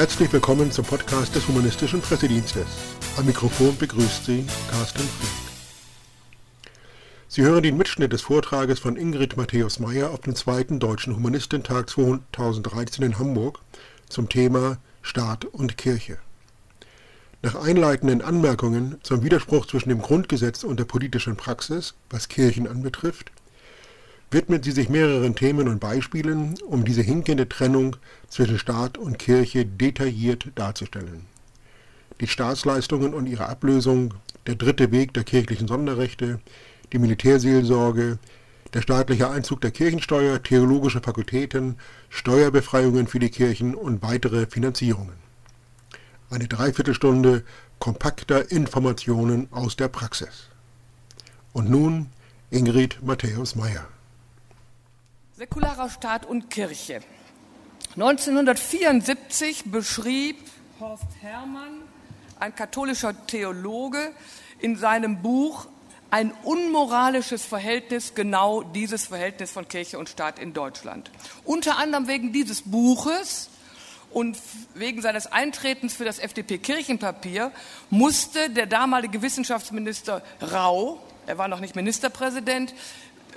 Herzlich willkommen zum Podcast des Humanistischen Pressedienstes. Am Mikrofon begrüßt Sie Carsten Fried. Sie hören den Mitschnitt des Vortrages von Ingrid Matthäus Meyer auf dem zweiten Deutschen Humanistentag 2013 in Hamburg zum Thema Staat und Kirche. Nach einleitenden Anmerkungen zum Widerspruch zwischen dem Grundgesetz und der politischen Praxis, was Kirchen anbetrifft, widmet sie sich mehreren Themen und Beispielen, um diese hinkende Trennung zwischen Staat und Kirche detailliert darzustellen. Die Staatsleistungen und ihre Ablösung, der dritte Weg der kirchlichen Sonderrechte, die Militärseelsorge, der staatliche Einzug der Kirchensteuer, theologische Fakultäten, Steuerbefreiungen für die Kirchen und weitere Finanzierungen. Eine Dreiviertelstunde kompakter Informationen aus der Praxis. Und nun Ingrid Matthäus Meyer. Säkularer Staat und Kirche. 1974 beschrieb Horst Herrmann, ein katholischer Theologe, in seinem Buch ein unmoralisches Verhältnis, genau dieses Verhältnis von Kirche und Staat in Deutschland. Unter anderem wegen dieses Buches und wegen seines Eintretens für das FDP-Kirchenpapier musste der damalige Wissenschaftsminister Rau, er war noch nicht Ministerpräsident,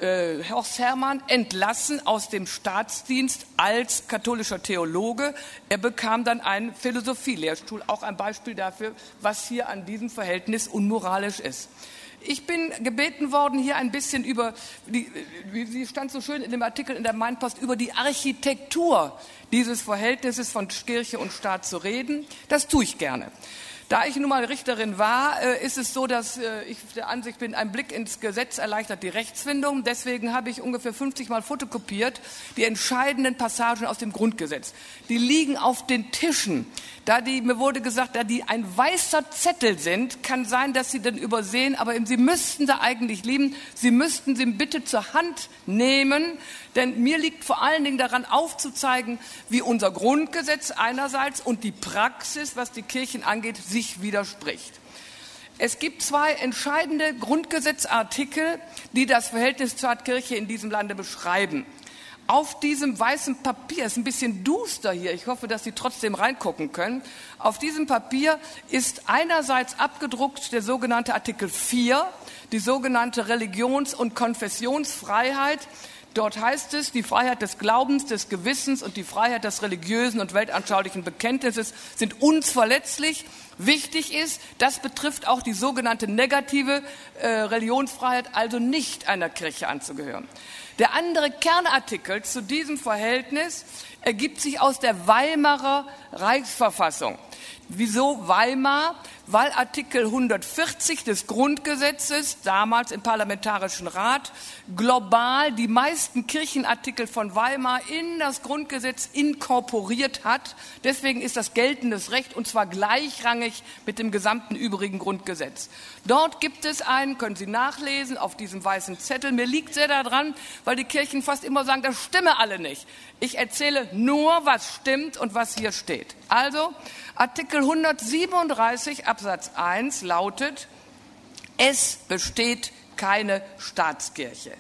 äh, Horst Herrmann entlassen aus dem Staatsdienst als katholischer Theologe. Er bekam dann einen Philosophielehrstuhl, auch ein Beispiel dafür, was hier an diesem Verhältnis unmoralisch ist. Ich bin gebeten worden, hier ein bisschen über, wie sie stand so schön in dem Artikel in der Mainpost, über die Architektur dieses Verhältnisses von Kirche und Staat zu reden. Das tue ich gerne. Da ich nun mal Richterin war, äh, ist es so, dass äh, ich der Ansicht bin, ein Blick ins Gesetz erleichtert die Rechtsfindung. Deswegen habe ich ungefähr 50 Mal fotokopiert die entscheidenden Passagen aus dem Grundgesetz. Die liegen auf den Tischen. Da die, mir wurde gesagt, da die ein weißer Zettel sind, kann sein, dass Sie den übersehen, aber Sie müssten da eigentlich lieben. Sie müssten sie bitte zur Hand nehmen, denn mir liegt vor allen Dingen daran aufzuzeigen, wie unser Grundgesetz einerseits und die Praxis, was die Kirchen angeht, sich widerspricht. Es gibt zwei entscheidende Grundgesetzartikel, die das Verhältnis Staat-Kirche in diesem Lande beschreiben. Auf diesem weißen Papier, ist ein bisschen duster hier, ich hoffe, dass Sie trotzdem reingucken können. Auf diesem Papier ist einerseits abgedruckt der sogenannte Artikel 4, die sogenannte Religions- und Konfessionsfreiheit, Dort heißt es, die Freiheit des Glaubens, des Gewissens und die Freiheit des religiösen und weltanschaulichen Bekenntnisses sind uns verletzlich. Wichtig ist, das betrifft auch die sogenannte negative äh, Religionsfreiheit, also nicht einer Kirche anzugehören. Der andere Kernartikel zu diesem Verhältnis ergibt sich aus der Weimarer Reichsverfassung. Wieso Weimar? Weil Artikel 140 des Grundgesetzes, damals im Parlamentarischen Rat, global die meisten Kirchenartikel von Weimar in das Grundgesetz inkorporiert hat. Deswegen ist das geltendes Recht und zwar gleichrangig mit dem gesamten übrigen Grundgesetz. Dort gibt es einen, können Sie nachlesen, auf diesem weißen Zettel. Mir liegt sehr daran, weil die Kirchen fast immer sagen, das stimme alle nicht. Ich erzähle nur, was stimmt und was hier steht. Also, Artikel 137 Absatz 1 lautet, es besteht keine Staatskirche.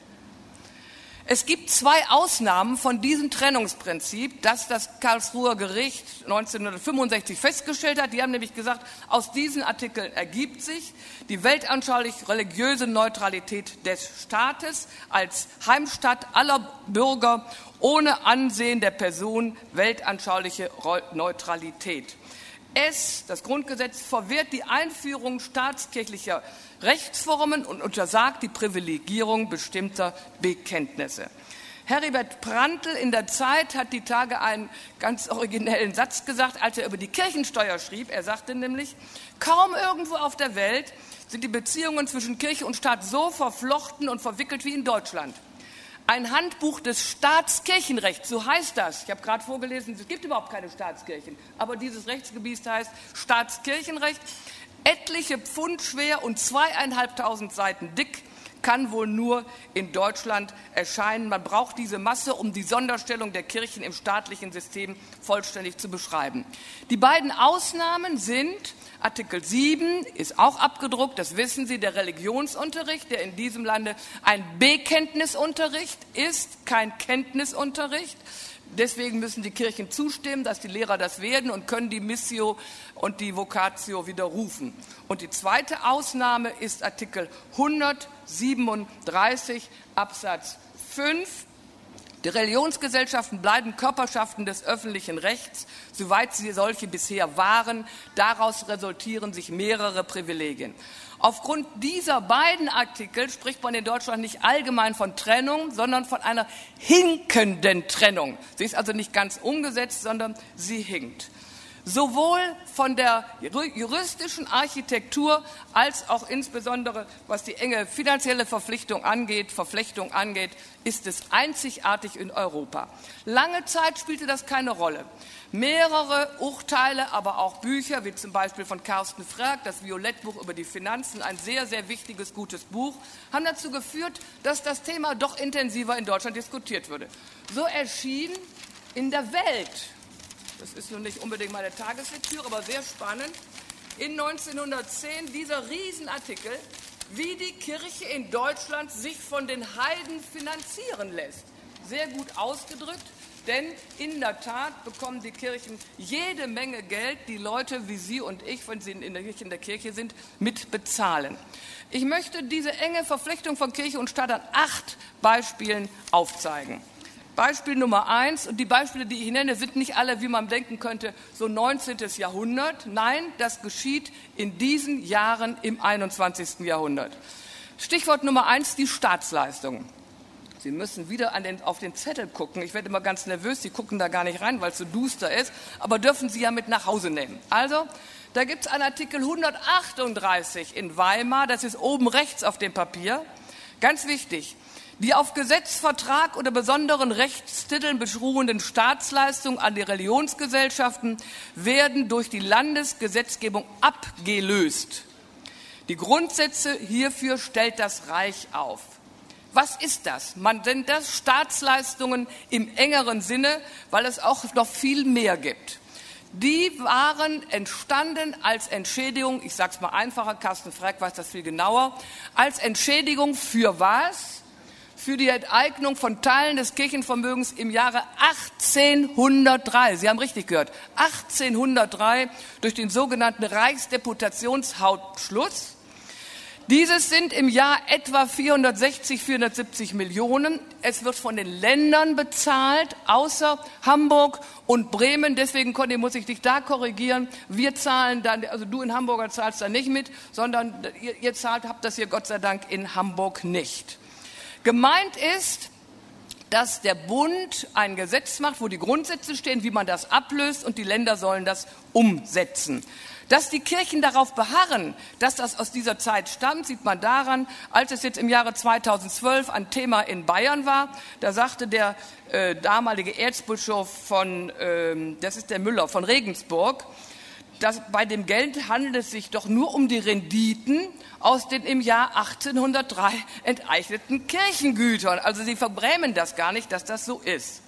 Es gibt zwei Ausnahmen von diesem Trennungsprinzip, das das Karlsruher Gericht 1965 festgestellt hat. Die haben nämlich gesagt, aus diesen Artikeln ergibt sich die weltanschaulich-religiöse Neutralität des Staates als Heimstatt aller Bürger ohne Ansehen der Person weltanschauliche Neutralität. Es, das Grundgesetz, verwehrt die Einführung staatskirchlicher Rechtsformen und untersagt die Privilegierung bestimmter Bekenntnisse. Heribert Prantl in der Zeit hat die Tage einen ganz originellen Satz gesagt, als er über die Kirchensteuer schrieb. Er sagte nämlich, kaum irgendwo auf der Welt sind die Beziehungen zwischen Kirche und Staat so verflochten und verwickelt wie in Deutschland. Ein Handbuch des Staatskirchenrechts, so heißt das. Ich habe gerade vorgelesen, es gibt überhaupt keine Staatskirchen, aber dieses Rechtsgebiet heißt Staatskirchenrecht. Etliche Pfund schwer und zweieinhalbtausend Seiten dick kann wohl nur in Deutschland erscheinen. Man braucht diese Masse, um die Sonderstellung der Kirchen im staatlichen System vollständig zu beschreiben. Die beiden Ausnahmen sind Artikel 7 ist auch abgedruckt, das wissen Sie, der Religionsunterricht, der in diesem Lande ein Bekenntnisunterricht ist, kein Kenntnisunterricht. Deswegen müssen die Kirchen zustimmen, dass die Lehrer das werden und können die Missio und die Vocatio widerrufen. Und die zweite Ausnahme ist Artikel 137 Absatz 5. Die Religionsgesellschaften bleiben Körperschaften des öffentlichen Rechts, soweit sie solche bisher waren. Daraus resultieren sich mehrere Privilegien. Aufgrund dieser beiden Artikel spricht man in Deutschland nicht allgemein von Trennung, sondern von einer hinkenden Trennung. Sie ist also nicht ganz umgesetzt, sondern sie hinkt. Sowohl von der juristischen Architektur als auch insbesondere was die enge finanzielle Verpflichtung angeht, Verflechtung angeht, ist es einzigartig in Europa. Lange Zeit spielte das keine Rolle. Mehrere Urteile, aber auch Bücher, wie zum Beispiel von Carsten Frerk, das Violettbuch über die Finanzen, ein sehr, sehr wichtiges, gutes Buch, haben dazu geführt, dass das Thema doch intensiver in Deutschland diskutiert wurde. So erschien in der Welt, das ist nun nicht unbedingt meine Tageslektüre, aber sehr spannend, in 1910 dieser Riesenartikel, wie die Kirche in Deutschland sich von den Heiden finanzieren lässt. Sehr gut ausgedrückt. Denn in der Tat bekommen die Kirchen jede Menge Geld, die Leute wie Sie und ich, wenn sie in der, Kirche, in der Kirche sind, mit bezahlen. Ich möchte diese enge Verflechtung von Kirche und Staat an acht Beispielen aufzeigen. Beispiel Nummer eins, und die Beispiele, die ich nenne, sind nicht alle, wie man denken könnte, so 19. Jahrhundert. Nein, das geschieht in diesen Jahren im 21. Jahrhundert. Stichwort Nummer eins, die Staatsleistungen. Sie müssen wieder den, auf den Zettel gucken. Ich werde immer ganz nervös, Sie gucken da gar nicht rein, weil es so duster ist, aber dürfen Sie ja mit nach Hause nehmen. Also, da gibt es einen Artikel 138 in Weimar, das ist oben rechts auf dem Papier. Ganz wichtig. Die auf Gesetz, Vertrag oder besonderen Rechtstiteln beschruhenden Staatsleistungen an die Religionsgesellschaften werden durch die Landesgesetzgebung abgelöst. Die Grundsätze hierfür stellt das Reich auf. Was ist das? Man nennt das Staatsleistungen im engeren Sinne, weil es auch noch viel mehr gibt. Die waren entstanden als Entschädigung, ich sage es mal einfacher, Carsten Freck weiß das viel genauer, als Entschädigung für was? Für die Enteignung von Teilen des Kirchenvermögens im Jahre 1803. Sie haben richtig gehört, 1803 durch den sogenannten Reichsdeputationshauptschluss dieses sind im Jahr etwa 460, 470 Millionen. Es wird von den Ländern bezahlt, außer Hamburg und Bremen. Deswegen, Conny, muss ich dich da korrigieren. Wir zahlen dann, also du in Hamburger zahlst da nicht mit, sondern ihr, ihr zahlt, habt das hier Gott sei Dank in Hamburg nicht. Gemeint ist, dass der Bund ein Gesetz macht, wo die Grundsätze stehen, wie man das ablöst und die Länder sollen das umsetzen. Dass die Kirchen darauf beharren, dass das aus dieser Zeit stammt, sieht man daran, als es jetzt im Jahre 2012 ein Thema in Bayern war. Da sagte der äh, damalige Erzbischof von, äh, das ist der Müller von Regensburg, dass bei dem Geld handelt es sich doch nur um die Renditen aus den im Jahr 1803 enteigneten Kirchengütern. Also sie verbrämen das gar nicht, dass das so ist.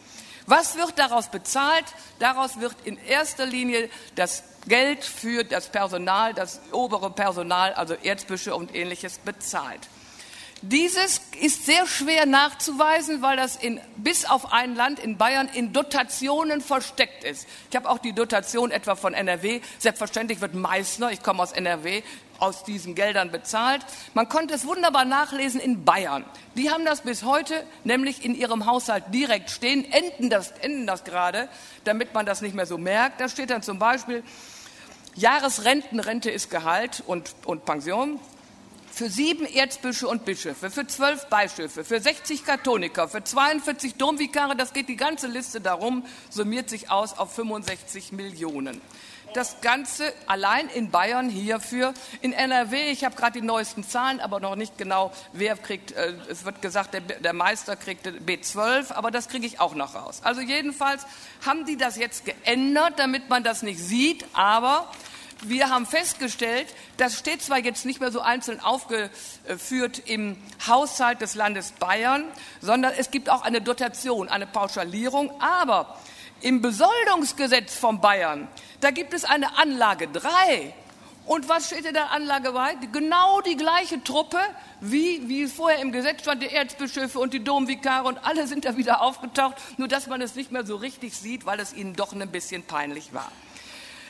Was wird daraus bezahlt? Daraus wird in erster Linie das Geld für das Personal, das obere Personal, also Erzbischof und ähnliches bezahlt. Dieses ist sehr schwer nachzuweisen, weil das in, bis auf ein Land in Bayern in Dotationen versteckt ist. Ich habe auch die Dotation etwa von NRW. Selbstverständlich wird Meißner, ich komme aus NRW, aus diesen Geldern bezahlt. Man konnte es wunderbar nachlesen in Bayern. Die haben das bis heute nämlich in ihrem Haushalt direkt stehen, enden das, enden das gerade, damit man das nicht mehr so merkt. Da steht dann zum Beispiel, Jahresrentenrente ist Gehalt und, und Pension für sieben Erzbischöfe und Bischöfe, für zwölf Bischöfe, für 60 Katholiker, für 42 Domvikare, das geht die ganze Liste darum, summiert sich aus auf 65 Millionen. Das Ganze allein in Bayern hierfür. In NRW, ich habe gerade die neuesten Zahlen, aber noch nicht genau, wer kriegt, äh, es wird gesagt, der, der Meister kriegt B12, aber das kriege ich auch noch raus. Also jedenfalls haben die das jetzt geändert, damit man das nicht sieht, aber wir haben festgestellt, das steht zwar jetzt nicht mehr so einzeln aufgeführt im Haushalt des Landes Bayern, sondern es gibt auch eine Dotation, eine Pauschalierung, aber im Besoldungsgesetz von Bayern, da gibt es eine Anlage 3 Und was steht in der Anlage bei? Genau die gleiche Truppe, wie, wie vorher im Gesetz stand, die Erzbischöfe und die Domvikare und alle sind da wieder aufgetaucht, nur dass man es nicht mehr so richtig sieht, weil es ihnen doch ein bisschen peinlich war.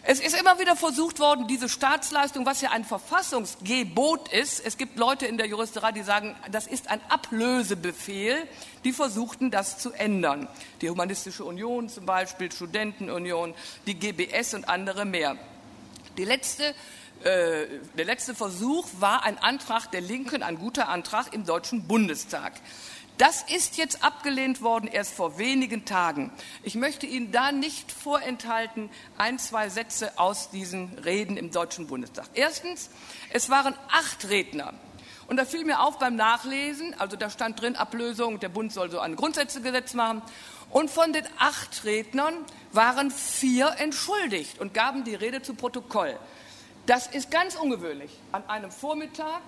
Es ist immer wieder versucht worden, diese Staatsleistung, was ja ein Verfassungsgebot ist, es gibt Leute in der Juristerei, die sagen, das ist ein Ablösebefehl, die versuchten das zu ändern. Die Humanistische Union zum Beispiel, Studentenunion, die GBS und andere mehr. Die letzte äh, der letzte Versuch war ein Antrag der Linken, ein guter Antrag im Deutschen Bundestag. Das ist jetzt abgelehnt worden, erst vor wenigen Tagen. Ich möchte Ihnen da nicht vorenthalten ein, zwei Sätze aus diesen Reden im Deutschen Bundestag. Erstens, es waren acht Redner. Und da fiel mir auf beim Nachlesen, also da stand drin Ablösung, der Bund soll so ein Grundsätzegesetz machen. Und von den acht Rednern waren vier entschuldigt und gaben die Rede zu Protokoll. Das ist ganz ungewöhnlich. An einem Vormittag,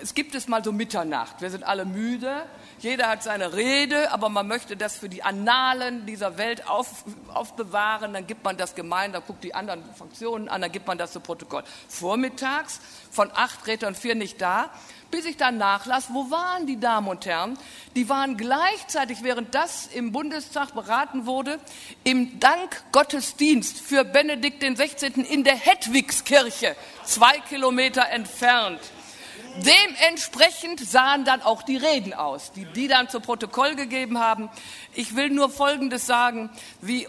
es gibt es mal so Mitternacht, wir sind alle müde, jeder hat seine Rede, aber man möchte das für die Annalen dieser Welt auf, aufbewahren, dann gibt man das gemein, dann guckt die anderen Fraktionen an, dann gibt man das zu Protokoll. Vormittags von acht Rednern vier nicht da, bis ich dann nachlas, wo waren die Damen und Herren? Die waren gleichzeitig, während das im Bundestag beraten wurde, im Dankgottesdienst für Benedikt XVI. in der Hedwigskirche, zwei Kilometer entfernt. Dementsprechend sahen dann auch die Reden aus, die die dann zu Protokoll gegeben haben. Ich will nur Folgendes sagen, wie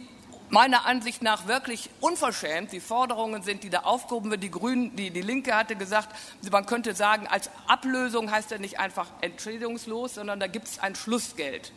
meiner Ansicht nach wirklich unverschämt die Forderungen sind, die da aufgehoben werden. Die Grünen, die, die Linke hatte gesagt, man könnte sagen, als Ablösung heißt er nicht einfach entschädigungslos, sondern da gibt es ein Schlussgeld.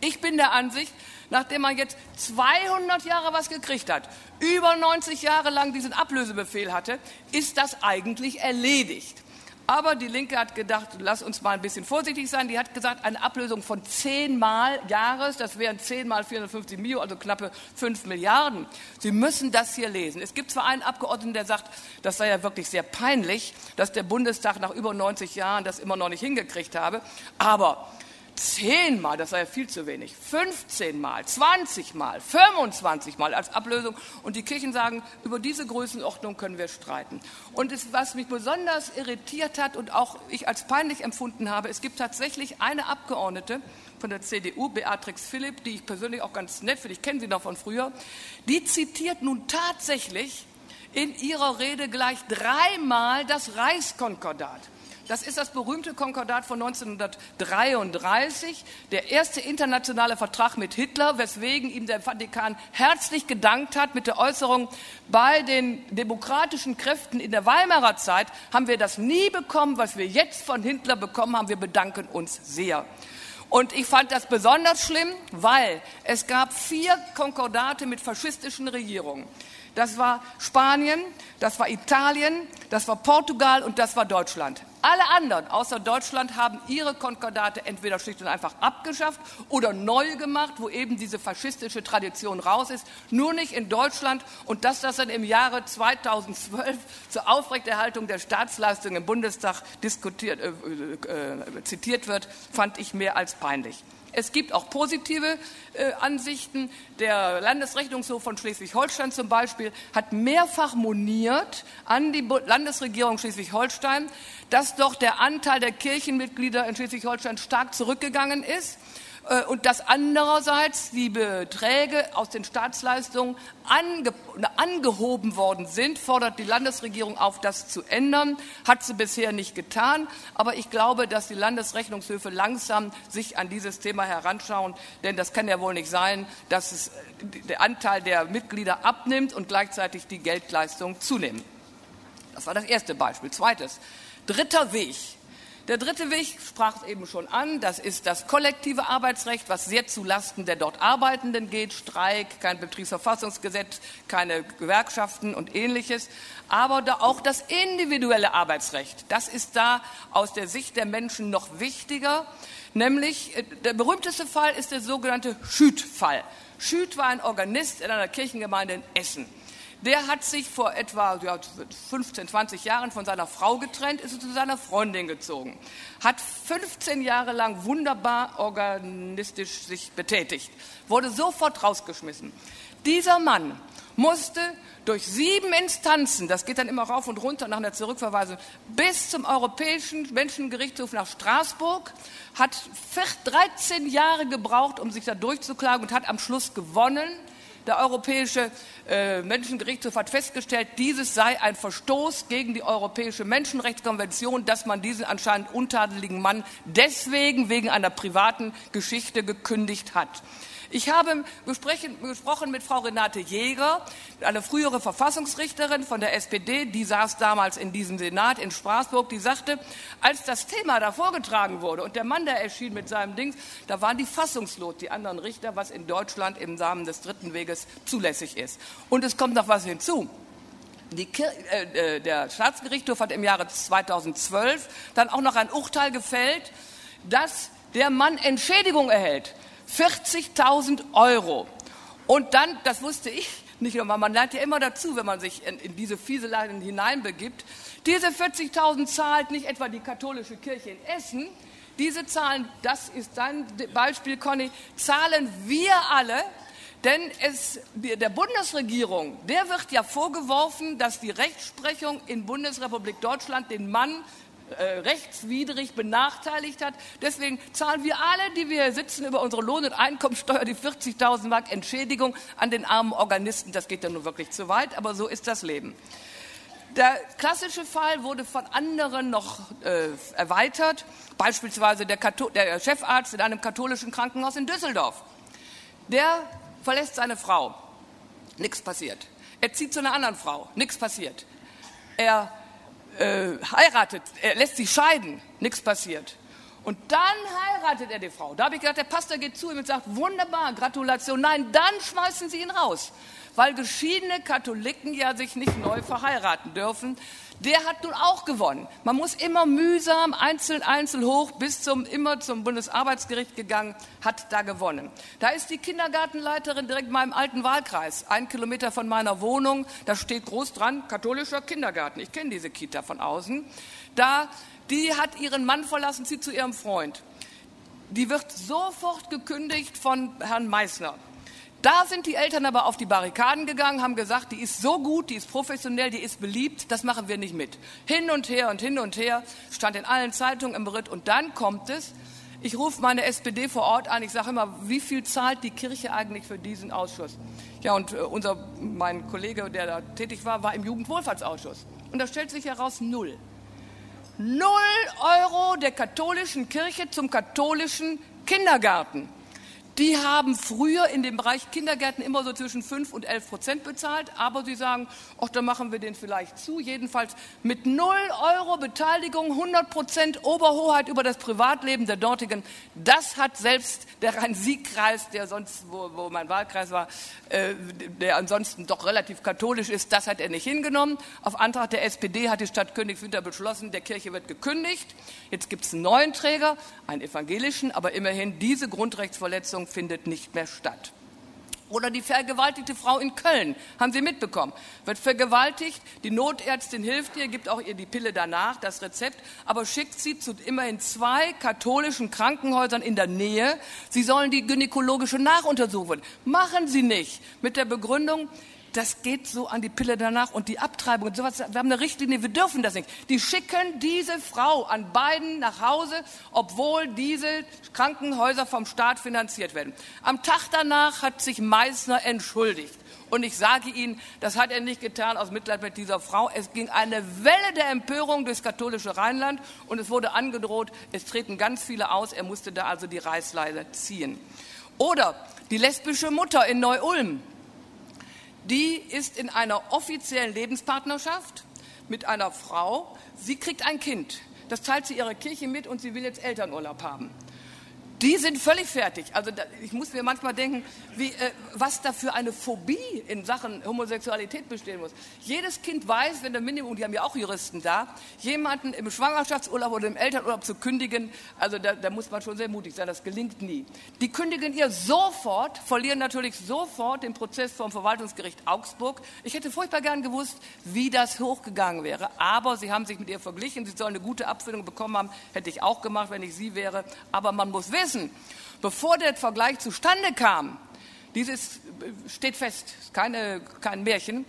Ich bin der Ansicht, nachdem man jetzt 200 Jahre was gekriegt hat, über 90 Jahre lang diesen Ablösebefehl hatte, ist das eigentlich erledigt. Aber die Linke hat gedacht, lass uns mal ein bisschen vorsichtig sein. Die hat gesagt, eine Ablösung von zehnmal Jahres, das wären zehnmal 450 Mio, also knappe fünf Milliarden. Sie müssen das hier lesen. Es gibt zwar einen Abgeordneten, der sagt, das sei ja wirklich sehr peinlich, dass der Bundestag nach über 90 Jahren das immer noch nicht hingekriegt habe, aber zehnmal, das sei ja viel zu wenig, 15 Mal, 20 Mal, 25 Mal als Ablösung. Und die Kirchen sagen, über diese Größenordnung können wir streiten. Und es, was mich besonders irritiert hat und auch ich als peinlich empfunden habe, es gibt tatsächlich eine Abgeordnete von der CDU, Beatrix Philipp, die ich persönlich auch ganz nett finde, ich kenne sie noch von früher, die zitiert nun tatsächlich in ihrer Rede gleich dreimal das Reichskonkordat. Das ist das berühmte Konkordat von 1933, der erste internationale Vertrag mit Hitler, weswegen ihm der Vatikan herzlich gedankt hat mit der Äußerung, bei den demokratischen Kräften in der Weimarer Zeit haben wir das nie bekommen, was wir jetzt von Hitler bekommen haben. Wir bedanken uns sehr. Und ich fand das besonders schlimm, weil es gab vier Konkordate mit faschistischen Regierungen. Das war Spanien, das war Italien, das war Portugal und das war Deutschland. Alle anderen außer Deutschland haben ihre Konkordate entweder schlicht und einfach abgeschafft oder neu gemacht, wo eben diese faschistische Tradition raus ist. Nur nicht in Deutschland. Und dass das dann im Jahre 2012 zur Aufrechterhaltung der Staatsleistung im Bundestag diskutiert, äh, äh, zitiert wird, fand ich mehr als peinlich. Es gibt auch positive äh, Ansichten. Der Landesrechnungshof von Schleswig-Holstein zum Beispiel hat mehrfach moniert an die Landesregierung Schleswig-Holstein, dass doch der Anteil der Kirchenmitglieder in Schleswig-Holstein stark zurückgegangen ist und dass andererseits die Beträge aus den Staatsleistungen ange angehoben worden sind, fordert die Landesregierung auf, das zu ändern. Hat sie bisher nicht getan. Aber ich glaube, dass die Landesrechnungshöfe langsam sich an dieses Thema heranschauen. Denn das kann ja wohl nicht sein, dass es, der Anteil der Mitglieder abnimmt und gleichzeitig die Geldleistungen zunehmen. Das war das erste Beispiel. Zweites. Dritter Weg der dritte Weg sprach es eben schon an, das ist das kollektive Arbeitsrecht, was sehr zu Lasten der dort Arbeitenden geht, Streik, kein Betriebsverfassungsgesetz, keine Gewerkschaften und ähnliches, aber da auch das individuelle Arbeitsrecht. Das ist da aus der Sicht der Menschen noch wichtiger, nämlich äh, der berühmteste Fall ist der sogenannte Schüt-Fall. Schüt war ein Organist in einer Kirchengemeinde in Essen. Der hat sich vor etwa ja, 15, 20 Jahren von seiner Frau getrennt, ist zu seiner Freundin gezogen, hat 15 Jahre lang wunderbar organistisch sich betätigt, wurde sofort rausgeschmissen. Dieser Mann musste durch sieben Instanzen, das geht dann immer rauf und runter nach einer Zurückverweisung, bis zum Europäischen Menschengerichtshof nach Straßburg, hat 13 Jahre gebraucht, um sich da durchzuklagen und hat am Schluss gewonnen. Der Europäische äh, Menschengerichtshof hat festgestellt, dieses sei ein Verstoß gegen die Europäische Menschenrechtskonvention, dass man diesen anscheinend untadeligen Mann deswegen wegen einer privaten Geschichte gekündigt hat. Ich habe gesprochen mit Frau Renate Jäger, eine frühere Verfassungsrichterin von der SPD, die saß damals in diesem Senat in Straßburg, die sagte, als das Thema da vorgetragen wurde und der Mann da erschien mit seinem Ding, da waren die fassungslos, die anderen Richter, was in Deutschland im Samen des dritten Weges zulässig ist. Und es kommt noch was hinzu. Äh, äh, der Staatsgerichtshof hat im Jahre 2012 dann auch noch ein Urteil gefällt, dass der Mann Entschädigung erhält 40.000 Euro. Und dann, das wusste ich nicht nur, man lernt ja immer dazu, wenn man sich in, in diese Fieseleien hineinbegibt. Diese 40.000 zahlt nicht etwa die katholische Kirche in Essen. Diese Zahlen, das ist dein Beispiel, Conny, zahlen wir alle, denn es, der Bundesregierung, der wird ja vorgeworfen, dass die Rechtsprechung in Bundesrepublik Deutschland den Mann äh, rechtswidrig benachteiligt hat. Deswegen zahlen wir alle, die wir hier sitzen, über unsere Lohn- und Einkommensteuer die 40.000 Mark Entschädigung an den armen Organisten. Das geht ja nun wirklich zu weit, aber so ist das Leben. Der klassische Fall wurde von anderen noch äh, erweitert, beispielsweise der, der Chefarzt in einem katholischen Krankenhaus in Düsseldorf. Der verlässt seine Frau, nichts passiert. Er zieht zu einer anderen Frau, nichts passiert. Er äh, heiratet, er lässt sich scheiden, nichts passiert. Und dann heiratet er die Frau. Da habe ich gedacht, der Pastor geht zu ihm und sagt, wunderbar, Gratulation. Nein, dann schmeißen sie ihn raus, weil geschiedene Katholiken ja sich nicht neu verheiraten dürfen der hat nun auch gewonnen. Man muss immer mühsam, einzeln, einzeln hoch, bis zum, immer zum Bundesarbeitsgericht gegangen, hat da gewonnen. Da ist die Kindergartenleiterin direkt in meinem alten Wahlkreis, ein Kilometer von meiner Wohnung, da steht groß dran, katholischer Kindergarten. Ich kenne diese Kita von außen. Da, die hat ihren Mann verlassen, zieht zu ihrem Freund. Die wird sofort gekündigt von Herrn Meissner. Da sind die Eltern aber auf die Barrikaden gegangen, haben gesagt, die ist so gut, die ist professionell, die ist beliebt, das machen wir nicht mit. Hin und her und hin und her, stand in allen Zeitungen im Bericht. Und dann kommt es, ich rufe meine SPD vor Ort an, ich sage immer, wie viel zahlt die Kirche eigentlich für diesen Ausschuss? Ja, und äh, unser, mein Kollege, der da tätig war, war im Jugendwohlfahrtsausschuss. Und da stellt sich heraus, null. Null Euro der katholischen Kirche zum katholischen Kindergarten. Die haben früher in dem Bereich Kindergärten immer so zwischen 5 und 11 Prozent bezahlt, aber sie sagen, ach, dann machen wir den vielleicht zu. Jedenfalls mit 0 Euro Beteiligung, 100 Prozent Oberhoheit über das Privatleben der dortigen. Das hat selbst der Rhein-Sieg-Kreis, der sonst, wo, wo, mein Wahlkreis war, äh, der ansonsten doch relativ katholisch ist, das hat er nicht hingenommen. Auf Antrag der SPD hat die Stadt Königswinter beschlossen, der Kirche wird gekündigt. Jetzt gibt es einen neuen Träger, einen evangelischen, aber immerhin diese Grundrechtsverletzung Vergewaltigung findet nicht mehr statt. Oder die vergewaltigte Frau in Köln, haben Sie mitbekommen, wird vergewaltigt, die Notärztin hilft ihr, gibt auch ihr die Pille danach, das Rezept, aber schickt sie zu immerhin zwei katholischen Krankenhäusern in der Nähe. Sie sollen die gynäkologische Nachuntersuchung. Machen Sie nicht. Mit der Begründung, das geht so an die Pille danach und die Abtreibung und sowas. Wir haben eine Richtlinie, wir dürfen das nicht. Die schicken diese Frau an beiden nach Hause, obwohl diese Krankenhäuser vom Staat finanziert werden. Am Tag danach hat sich Meissner entschuldigt. Und ich sage Ihnen, das hat er nicht getan aus Mitleid mit dieser Frau. Es ging eine Welle der Empörung durchs katholische Rheinland und es wurde angedroht, es treten ganz viele aus. Er musste da also die Reißleine ziehen. Oder die lesbische Mutter in Neu-Ulm, die ist in einer offiziellen Lebenspartnerschaft mit einer Frau. Sie kriegt ein Kind. Das teilt sie ihrer Kirche mit und sie will jetzt Elternurlaub haben. Die sind völlig fertig. Also da, ich muss mir manchmal denken, wie, äh, was da für eine Phobie in Sachen Homosexualität bestehen muss. Jedes Kind weiß, wenn der Minimum, die haben ja auch Juristen da, jemanden im Schwangerschaftsurlaub oder im Elternurlaub zu kündigen, also da, da muss man schon sehr mutig sein, das gelingt nie. Die kündigen ihr sofort, verlieren natürlich sofort den Prozess vom Verwaltungsgericht Augsburg. Ich hätte furchtbar gern gewusst, wie das hochgegangen wäre, aber sie haben sich mit ihr verglichen, sie sollen eine gute Abfindung bekommen haben, hätte ich auch gemacht, wenn ich sie wäre, aber man muss wissen, wissen, bevor der Vergleich zustande kam, dieses steht fest, keine, kein Märchen,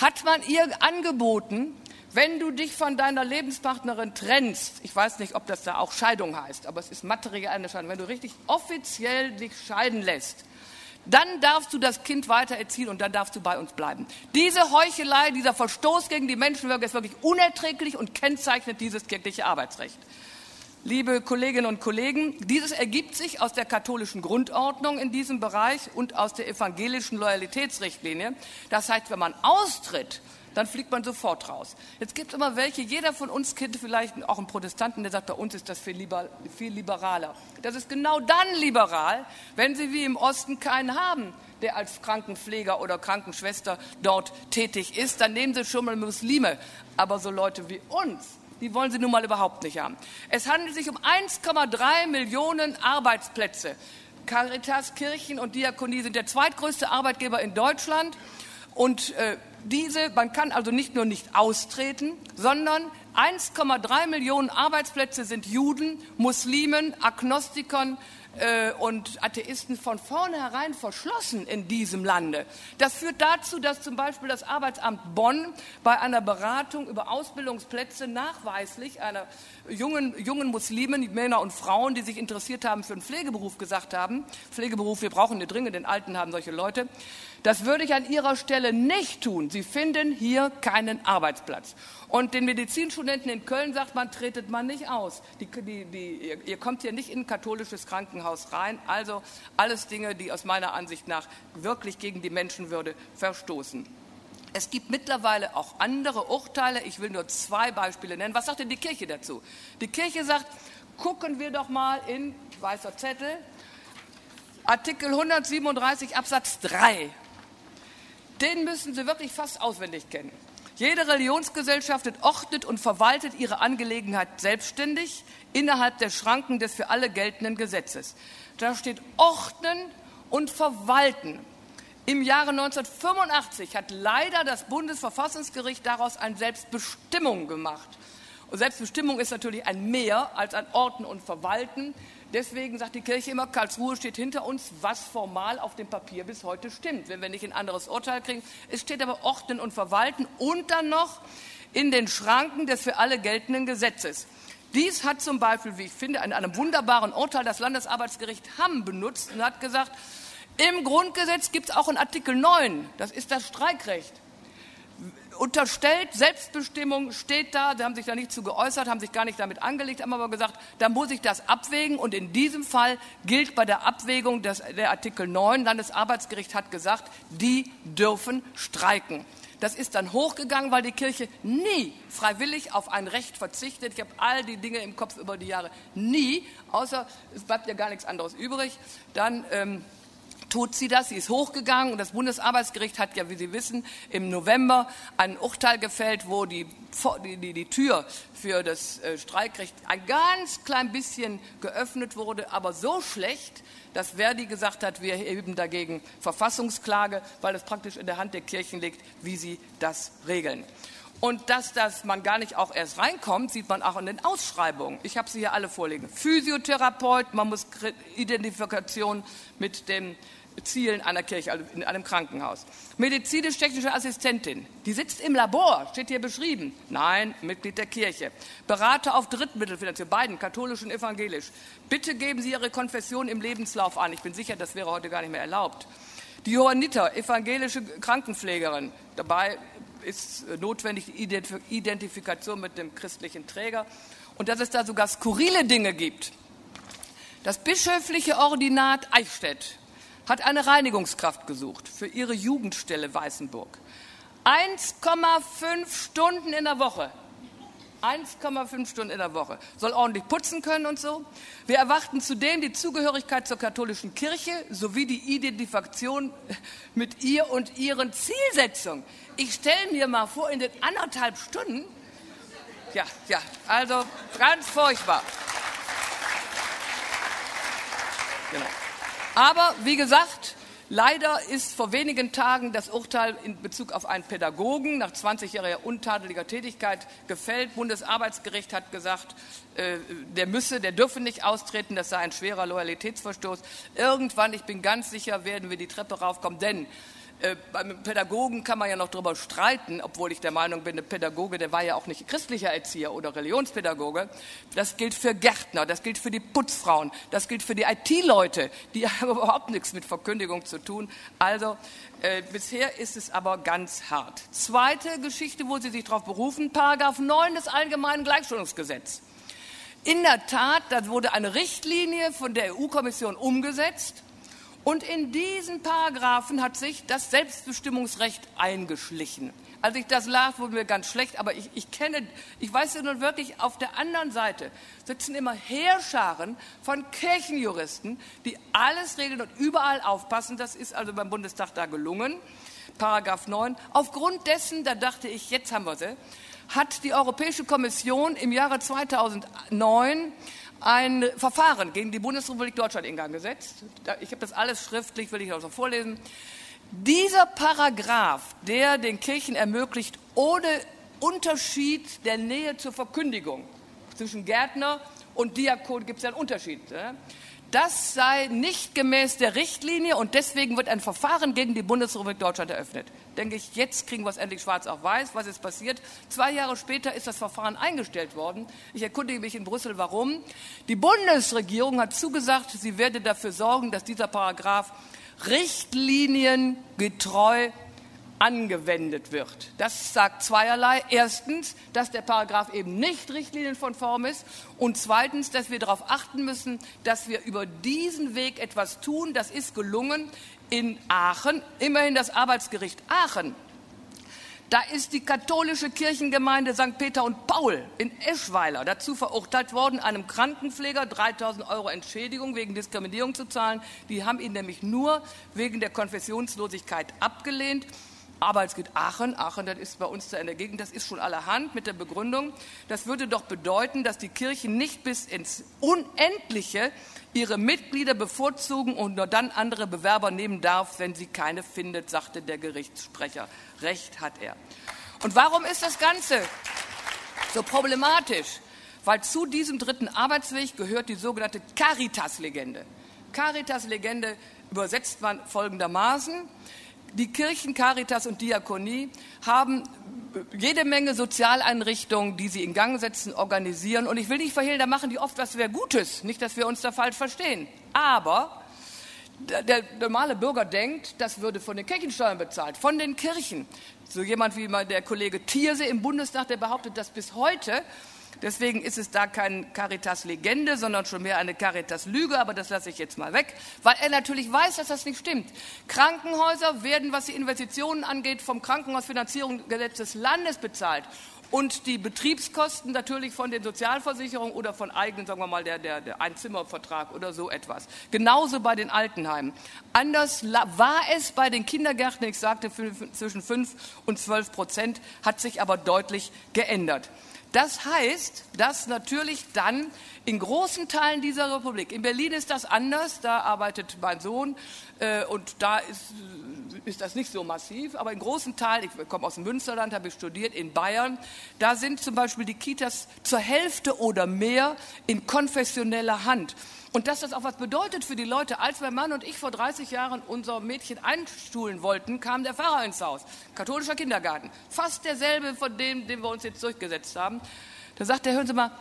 hat man ihr angeboten, wenn du dich von deiner Lebenspartnerin trennst, ich weiß nicht, ob das da auch Scheidung heißt, aber es ist materiell eine Scheidung, wenn du richtig offiziell dich scheiden lässt, dann darfst du das Kind weiter erziehen und dann darfst du bei uns bleiben. Diese Heuchelei, dieser Verstoß gegen die Menschenwürde ist wirklich unerträglich und kennzeichnet dieses kirchliche Arbeitsrecht. Liebe Kolleginnen und Kollegen, dieses ergibt sich aus der katholischen Grundordnung in diesem Bereich und aus der evangelischen Loyalitätsrichtlinie. Das heißt, wenn man austritt, dann fliegt man sofort raus. Jetzt gibt es immer welche, jeder von uns kennt vielleicht auch einen Protestanten, der sagt, bei uns ist das viel, liber, viel liberaler. Das ist genau dann liberal, wenn sie wie im Osten keinen haben, der als Krankenpfleger oder Krankenschwester dort tätig ist. Dann nehmen sie schon mal Muslime. Aber so Leute wie uns, die wollen sie nun mal überhaupt nicht haben. Es handelt sich um 1,3 Millionen Arbeitsplätze. Caritas, Kirchen und Diakonie sind der zweitgrößte Arbeitgeber in Deutschland. Und äh, diese, man kann also nicht nur nicht austreten, sondern 1,3 Millionen Arbeitsplätze sind Juden, Muslimen, Agnostikern, äh, und Atheisten von vornherein verschlossen in diesem Lande. Das führt dazu, dass zum Beispiel das Arbeitsamt Bonn bei einer Beratung über Ausbildungsplätze nachweislich einer jungen, jungen Muslimen, Männer und Frauen, die sich interessiert haben für einen Pflegeberuf, gesagt haben, Pflegeberuf, wir brauchen eine dringend, den Alten haben solche Leute, das würde ich an Ihrer Stelle nicht tun. Sie finden hier keinen Arbeitsplatz. Und den Medizinstudenten in Köln sagt man, tretet man nicht aus. Die, die, die, ihr kommt hier nicht in ein katholisches Krankenhaus rein. Also alles Dinge, die aus meiner Ansicht nach wirklich gegen die Menschenwürde verstoßen. Es gibt mittlerweile auch andere Urteile. Ich will nur zwei Beispiele nennen. Was sagt denn die Kirche dazu? Die Kirche sagt, gucken wir doch mal in weißer Zettel, Artikel 137 Absatz 3 den müssen Sie wirklich fast auswendig kennen. Jede Religionsgesellschaft ordnet und verwaltet ihre Angelegenheit selbstständig innerhalb der Schranken des für alle geltenden Gesetzes. Da steht ordnen und verwalten. Im Jahre 1985 hat leider das Bundesverfassungsgericht daraus eine Selbstbestimmung gemacht. Und Selbstbestimmung ist natürlich ein Mehr als ein Orten und Verwalten. Deswegen sagt die Kirche immer, Karlsruhe steht hinter uns, was formal auf dem Papier bis heute stimmt, wenn wir nicht ein anderes Urteil kriegen. Es steht aber Ordnen und Verwalten und dann noch in den Schranken des für alle geltenden Gesetzes. Dies hat zum Beispiel, wie ich finde, in einem wunderbaren Urteil das Landesarbeitsgericht Hamm benutzt und hat gesagt, im Grundgesetz gibt es auch in Artikel 9, das ist das Streikrecht unterstellt, Selbstbestimmung steht da, sie haben sich da nicht zu geäußert, haben sich gar nicht damit angelegt, haben aber gesagt, da muss ich das abwägen und in diesem Fall gilt bei der Abwägung des, der Artikel 9, Landesarbeitsgericht hat gesagt, die dürfen streiken. Das ist dann hochgegangen, weil die Kirche nie freiwillig auf ein Recht verzichtet. Ich habe all die Dinge im Kopf über die Jahre. Nie, außer es bleibt ja gar nichts anderes übrig. Dann ähm, tut sie das. Sie ist hochgegangen und das Bundesarbeitsgericht hat ja, wie Sie wissen, im November ein Urteil gefällt, wo die, die, die Tür für das äh, Streikrecht ein ganz klein bisschen geöffnet wurde, aber so schlecht, dass Verdi gesagt hat, wir erheben dagegen Verfassungsklage, weil es praktisch in der Hand der Kirchen liegt, wie sie das regeln. Und dass das man gar nicht auch erst reinkommt, sieht man auch in den Ausschreibungen. Ich habe sie hier alle vorliegen. Physiotherapeut, man muss Identifikation mit dem Zielen einer Kirche, also in einem Krankenhaus. Medizinisch-technische Assistentin, die sitzt im Labor, steht hier beschrieben. Nein, Mitglied der Kirche. Berater auf Drittmittelfinanzierung, beiden, katholisch und evangelisch. Bitte geben Sie Ihre Konfession im Lebenslauf an. Ich bin sicher, das wäre heute gar nicht mehr erlaubt. Die Johanniter, evangelische Krankenpflegerin. Dabei ist notwendig die Identifikation mit dem christlichen Träger. Und dass es da sogar skurrile Dinge gibt. Das bischöfliche Ordinat Eichstätt hat eine Reinigungskraft gesucht für ihre Jugendstelle Weißenburg. 1,5 Stunden in der Woche. 1,5 Stunden in der Woche. Soll ordentlich putzen können und so. Wir erwarten zudem die Zugehörigkeit zur katholischen Kirche sowie die Identifikation mit ihr und ihren Zielsetzungen. Ich stelle mir mal vor, in den anderthalb Stunden, ja, ja, also ganz furchtbar. Genau. Aber wie gesagt, Leider ist vor wenigen Tagen das Urteil in Bezug auf einen Pädagogen nach 20-jähriger untadeliger Tätigkeit gefällt. Bundesarbeitsgericht hat gesagt, äh, der müsse, der dürfe nicht austreten, das sei ein schwerer Loyalitätsverstoß. Irgendwann, ich bin ganz sicher, werden wir die Treppe raufkommen, denn äh, beim Pädagogen kann man ja noch darüber streiten, obwohl ich der Meinung bin, der Pädagoge, der war ja auch nicht christlicher Erzieher oder Religionspädagoge. Das gilt für Gärtner, das gilt für die Putzfrauen, das gilt für die IT-Leute. Die haben überhaupt nichts mit Verkündigung zu tun. Also äh, bisher ist es aber ganz hart. Zweite Geschichte, wo Sie sich darauf berufen, Paragraph 9 des Allgemeinen Gleichstellungsgesetzes. In der Tat, da wurde eine Richtlinie von der EU-Kommission umgesetzt und in diesen Paragraphen hat sich das Selbstbestimmungsrecht eingeschlichen. Als ich das las, wurde mir ganz schlecht, aber ich, ich kenne, ich weiß ja nun wirklich, auf der anderen Seite sitzen immer Heerscharen von Kirchenjuristen, die alles regeln und überall aufpassen. Das ist also beim Bundestag da gelungen. Paragraph 9. Aufgrund dessen, da dachte ich, jetzt haben wir sie, hat die Europäische Kommission im Jahre 2009 ein Verfahren gegen die Bundesrepublik Deutschland in Gang gesetzt. Ich habe das alles schriftlich, will ich auch so vorlesen. Dieser Paragraph, der den Kirchen ermöglicht, ohne Unterschied der Nähe zur Verkündigung zwischen Gärtner und Diakon gibt es ja einen Unterschied. Das sei nicht gemäß der Richtlinie und deswegen wird ein Verfahren gegen die Bundesrepublik Deutschland eröffnet. Denke ich, jetzt kriegen wir es endlich schwarz auf weiß, was ist passiert. Zwei Jahre später ist das Verfahren eingestellt worden. Ich erkundige mich in Brüssel, warum. Die Bundesregierung hat zugesagt, sie werde dafür sorgen, dass dieser Paragraph richtliniengetreu angewendet wird. Das sagt zweierlei. Erstens, dass der Paragraph eben nicht richtlinienkonform ist und zweitens, dass wir darauf achten müssen, dass wir über diesen Weg etwas tun. Das ist gelungen in Aachen, immerhin das Arbeitsgericht Aachen. Da ist die katholische Kirchengemeinde St. Peter und Paul in Eschweiler dazu verurteilt worden, einem Krankenpfleger 3000 Euro Entschädigung wegen Diskriminierung zu zahlen. Die haben ihn nämlich nur wegen der Konfessionslosigkeit abgelehnt. Arbeitsgebiet Aachen. Aachen, das ist bei uns da in der Gegend, das ist schon allerhand mit der Begründung. Das würde doch bedeuten, dass die Kirche nicht bis ins Unendliche ihre Mitglieder bevorzugen und nur dann andere Bewerber nehmen darf, wenn sie keine findet, sagte der Gerichtssprecher. Recht hat er. Und warum ist das Ganze so problematisch? Weil zu diesem dritten Arbeitsweg gehört die sogenannte Caritas-Legende. Caritas-Legende übersetzt man folgendermaßen. Die Kirchen, Caritas und Diakonie haben jede Menge Sozialeinrichtungen, die sie in Gang setzen, organisieren. Und ich will nicht verhehlen, da machen die oft was sehr Gutes. Nicht, dass wir uns da falsch verstehen. Aber der normale Bürger denkt, das würde von den Kirchensteuern bezahlt, von den Kirchen. So jemand wie der Kollege Thierse im Bundestag, der behauptet, dass bis heute Deswegen ist es da kein Caritas-Legende, sondern schon mehr eine Caritas-Lüge, aber das lasse ich jetzt mal weg, weil er natürlich weiß, dass das nicht stimmt. Krankenhäuser werden, was die Investitionen angeht, vom Krankenhausfinanzierungsgesetz des Landes bezahlt und die Betriebskosten natürlich von den Sozialversicherungen oder von eigenen, sagen wir mal, der, der, der Einzimmervertrag oder so etwas. Genauso bei den Altenheimen. Anders war es bei den Kindergärten, ich sagte zwischen 5 und 12 Prozent, hat sich aber deutlich geändert. Das heißt, dass natürlich dann in großen Teilen dieser Republik, in Berlin ist das anders, da arbeitet mein Sohn äh, und da ist, ist das nicht so massiv, aber in großen Teilen, ich komme aus dem Münsterland, habe ich studiert, in Bayern, da sind zum Beispiel die Kitas zur Hälfte oder mehr in konfessioneller Hand. Und dass das auch was bedeutet für die Leute. Als mein Mann und ich vor 30 Jahren unser Mädchen einstuhlen wollten, kam der Pfarrer ins Haus. Katholischer Kindergarten. Fast derselbe von dem, den wir uns jetzt durchgesetzt haben. Da sagt er, hören Sie mal,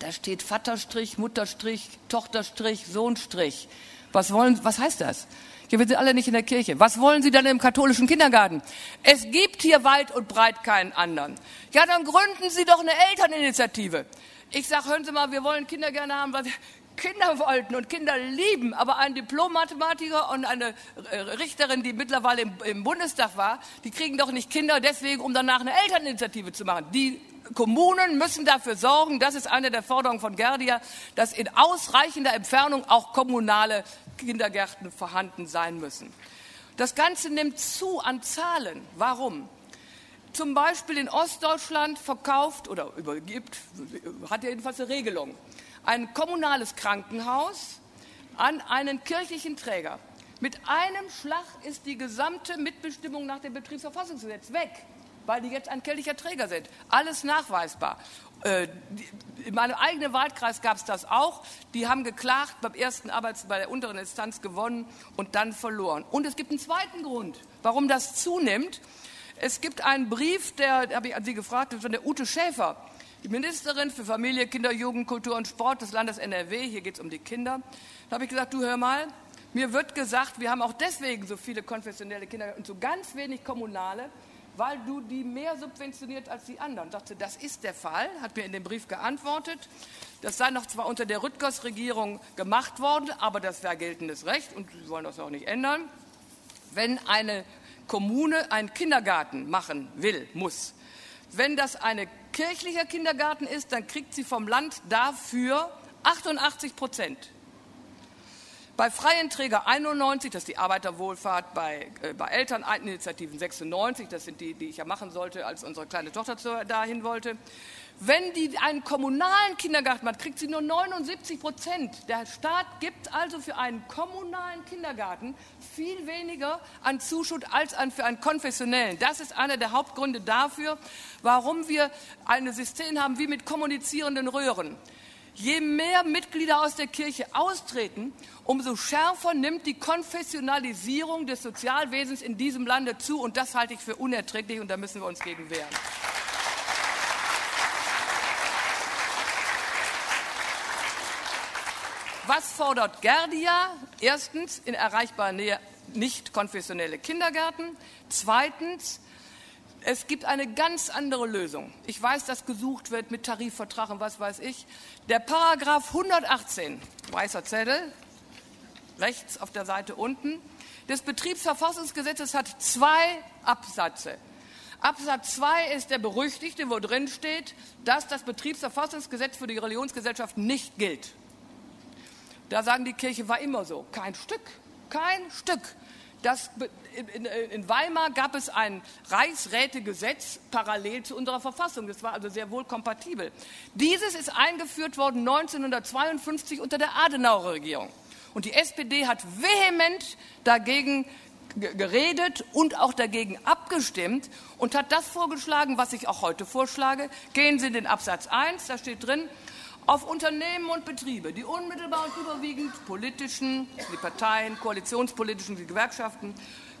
da steht Vaterstrich, Mutterstrich, Tochterstrich, Sohnstrich. Was wollen, was heißt das? Ja, wir sind alle nicht in der Kirche. Was wollen Sie dann im katholischen Kindergarten? Es gibt hier weit und breit keinen anderen. Ja, dann gründen Sie doch eine Elterninitiative. Ich sage, hören Sie mal, wir wollen Kinder gerne haben, weil Kinder wollten und Kinder lieben, aber ein Diplom-Mathematiker und eine äh, Richterin, die mittlerweile im, im, Bundestag war, die kriegen doch nicht Kinder deswegen, um danach eine Elterninitiative zu machen. Die Kommunen müssen dafür sorgen, das ist eine der Forderungen von Gerdia, dass in ausreichender Entfernung auch kommunale Kindergärten vorhanden sein müssen. Das Ganze nimmt zu an Zahlen. Warum? Zum Beispiel in Ostdeutschland verkauft oder übergibt, hat jedenfalls eine Regelung ein kommunales Krankenhaus an einen kirchlichen Träger Mit einem Schlag ist die gesamte Mitbestimmung nach dem Betriebsverfassungsgesetz weg, weil die jetzt ein kirchlicher Träger sind. Alles nachweisbar. Äh, in meinem eigenen Wahlkreis gab es das auch. Die haben geklagt, beim ersten Arbeits bei der unteren Instanz gewonnen und dann verloren. Und es gibt einen zweiten Grund, warum das zunimmt. Es gibt einen Brief, der habe ich an Sie gefragt, von der Ute Schäfer, die Ministerin für Familie, Kinder, Jugend, Kultur und Sport des Landes NRW. Hier geht es um die Kinder. Da habe ich gesagt, du hör mal, mir wird gesagt, wir haben auch deswegen so viele konfessionelle Kinder und so ganz wenig kommunale, weil du die mehr subventioniert als die anderen. Dachte, das ist der Fall, hat mir in dem Brief geantwortet. Das sei noch zwar unter der Rüttgers-Regierung gemacht worden, aber das wäre geltendes Recht und sie wollen das auch nicht ändern. Wenn eine Kommune einen Kindergarten machen will, muss, wenn das ein kirchlicher Kindergarten ist, dann kriegt sie vom Land dafür 88 Prozent. Bei freien Träger 91, das ist die Arbeiterwohlfahrt, bei, äh, bei Elterneninitiativen 96, das sind die, die ich ja machen sollte, als unsere kleine Tochter dahin wollte. Wenn die einen kommunalen Kindergarten hat, kriegt sie nur 79 Prozent. Der Staat gibt also für einen kommunalen Kindergarten viel weniger an Zuschuss als an für einen konfessionellen. Das ist einer der Hauptgründe dafür, warum wir ein System haben wie mit kommunizierenden Röhren. Je mehr Mitglieder aus der Kirche austreten, umso schärfer nimmt die Konfessionalisierung des Sozialwesens in diesem Lande zu. Und das halte ich für unerträglich und da müssen wir uns gegen wehren. Was fordert Gerdia? Erstens in erreichbarer Nähe nicht konfessionelle Kindergärten. Zweitens es gibt eine ganz andere Lösung. Ich weiß, dass gesucht wird mit Tarifvertrag und was weiß ich. Der Paragraph 118, weißer Zettel, rechts auf der Seite unten, des Betriebsverfassungsgesetzes hat zwei Absätze. Absatz 2 ist der berüchtigte, wo drin steht, dass das Betriebsverfassungsgesetz für die Religionsgesellschaft nicht gilt. Da sagen die Kirche war immer so. Kein Stück, kein Stück. Das, in, in, Weimar gab es ein Reichsrätegesetz parallel zu unserer Verfassung. Das war also sehr wohl kompatibel. Dieses ist eingeführt worden 1952 unter der Adenauer Regierung. Und die SPD hat vehement dagegen geredet und auch dagegen abgestimmt und hat das vorgeschlagen, was ich auch heute vorschlage. Gehen Sie in den Absatz 1, da steht drin, auf Unternehmen und Betriebe, die unmittelbar und überwiegend politischen, die Parteien, koalitionspolitischen, die Gewerkschaften,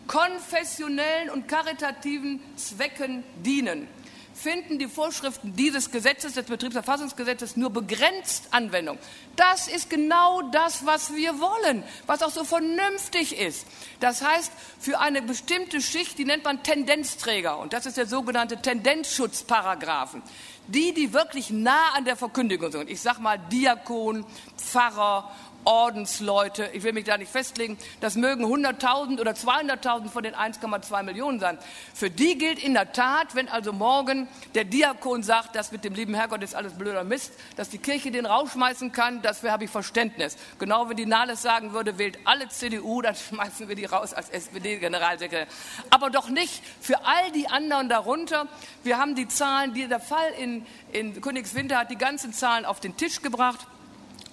konfessionellen und karitativen Zwecken dienen, finden die Vorschriften dieses Gesetzes, des Betriebsverfassungsgesetzes, nur begrenzt Anwendung. Das ist genau das, was wir wollen, was auch so vernünftig ist. Das heißt, für eine bestimmte Schicht, die nennt man Tendenzträger, und das ist der sogenannte Tendenzschutzparagraphen die, die wirklich nah an der Verkündigung sind. Ich sage mal Diakon, Pfarrer, Ordensleute, ich will mich da nicht festlegen, das mögen 100.000 oder 200.000 von den 1,2 Millionen sein. Für die gilt in der Tat, wenn also morgen der Diakon sagt, das mit dem lieben Herrgott ist alles blöder Mist, dass die Kirche den rausschmeißen kann, dafür habe ich Verständnis. Genau wenn die Nahles sagen würde, wählt alle CDU, dann schmeißen wir die raus als SPD-Generalsekretär. Aber doch nicht für all die anderen darunter. Wir haben die Zahlen, die der Fall in, in Königswinter hat die ganzen Zahlen auf den Tisch gebracht.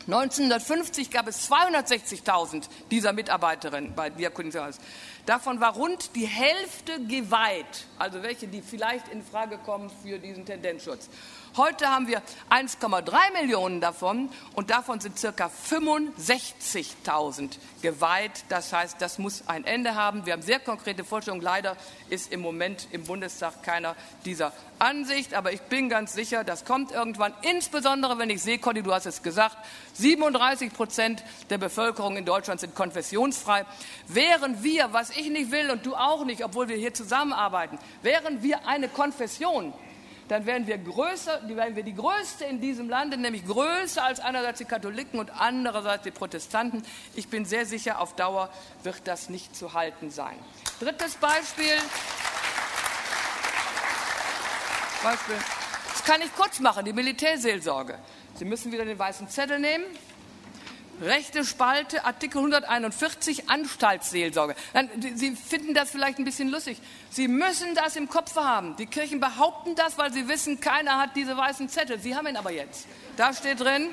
1950 gab es 260.000 dieser Mitarbeiterinnen bei Diakonismus. Davon war rund die Hälfte geweiht, also welche, die vielleicht in Frage kommen für diesen Tendenzschutz. Heute haben wir 1,3 Millionen davon und davon sind circa 65.000 geweiht. Das heißt, das muss ein Ende haben. Wir haben sehr konkrete Vorstellungen. Leider ist im Moment im Bundestag keiner dieser Ansicht, aber ich bin ganz sicher, das kommt irgendwann. Insbesondere, wenn ich sehe, Conny, du hast es gesagt, 37 Prozent der Bevölkerung in Deutschland sind konfessionsfrei. Wären wir, was ich nicht will und du auch nicht, obwohl wir hier zusammenarbeiten, wären wir eine Konfession, dann wären wir größer, wären wir die größte in diesem Lande, nämlich größer als einerseits die Katholiken und andererseits die Protestanten. Ich bin sehr sicher, auf Dauer wird das nicht zu halten sein. Drittes Beispiel. Beispiel. Das kann ich kurz machen, die Militärseelsorge. Sie müssen wieder den weißen Zettel nehmen rechte Spalte, Artikel 141, Anstaltsseelsorge. Sie finden das vielleicht ein bisschen lustig. Sie müssen das im Kopf haben. Die Kirchen behaupten das, weil sie wissen, keiner hat diese weißen Zettel. Sie haben ihn aber jetzt. Da steht drin,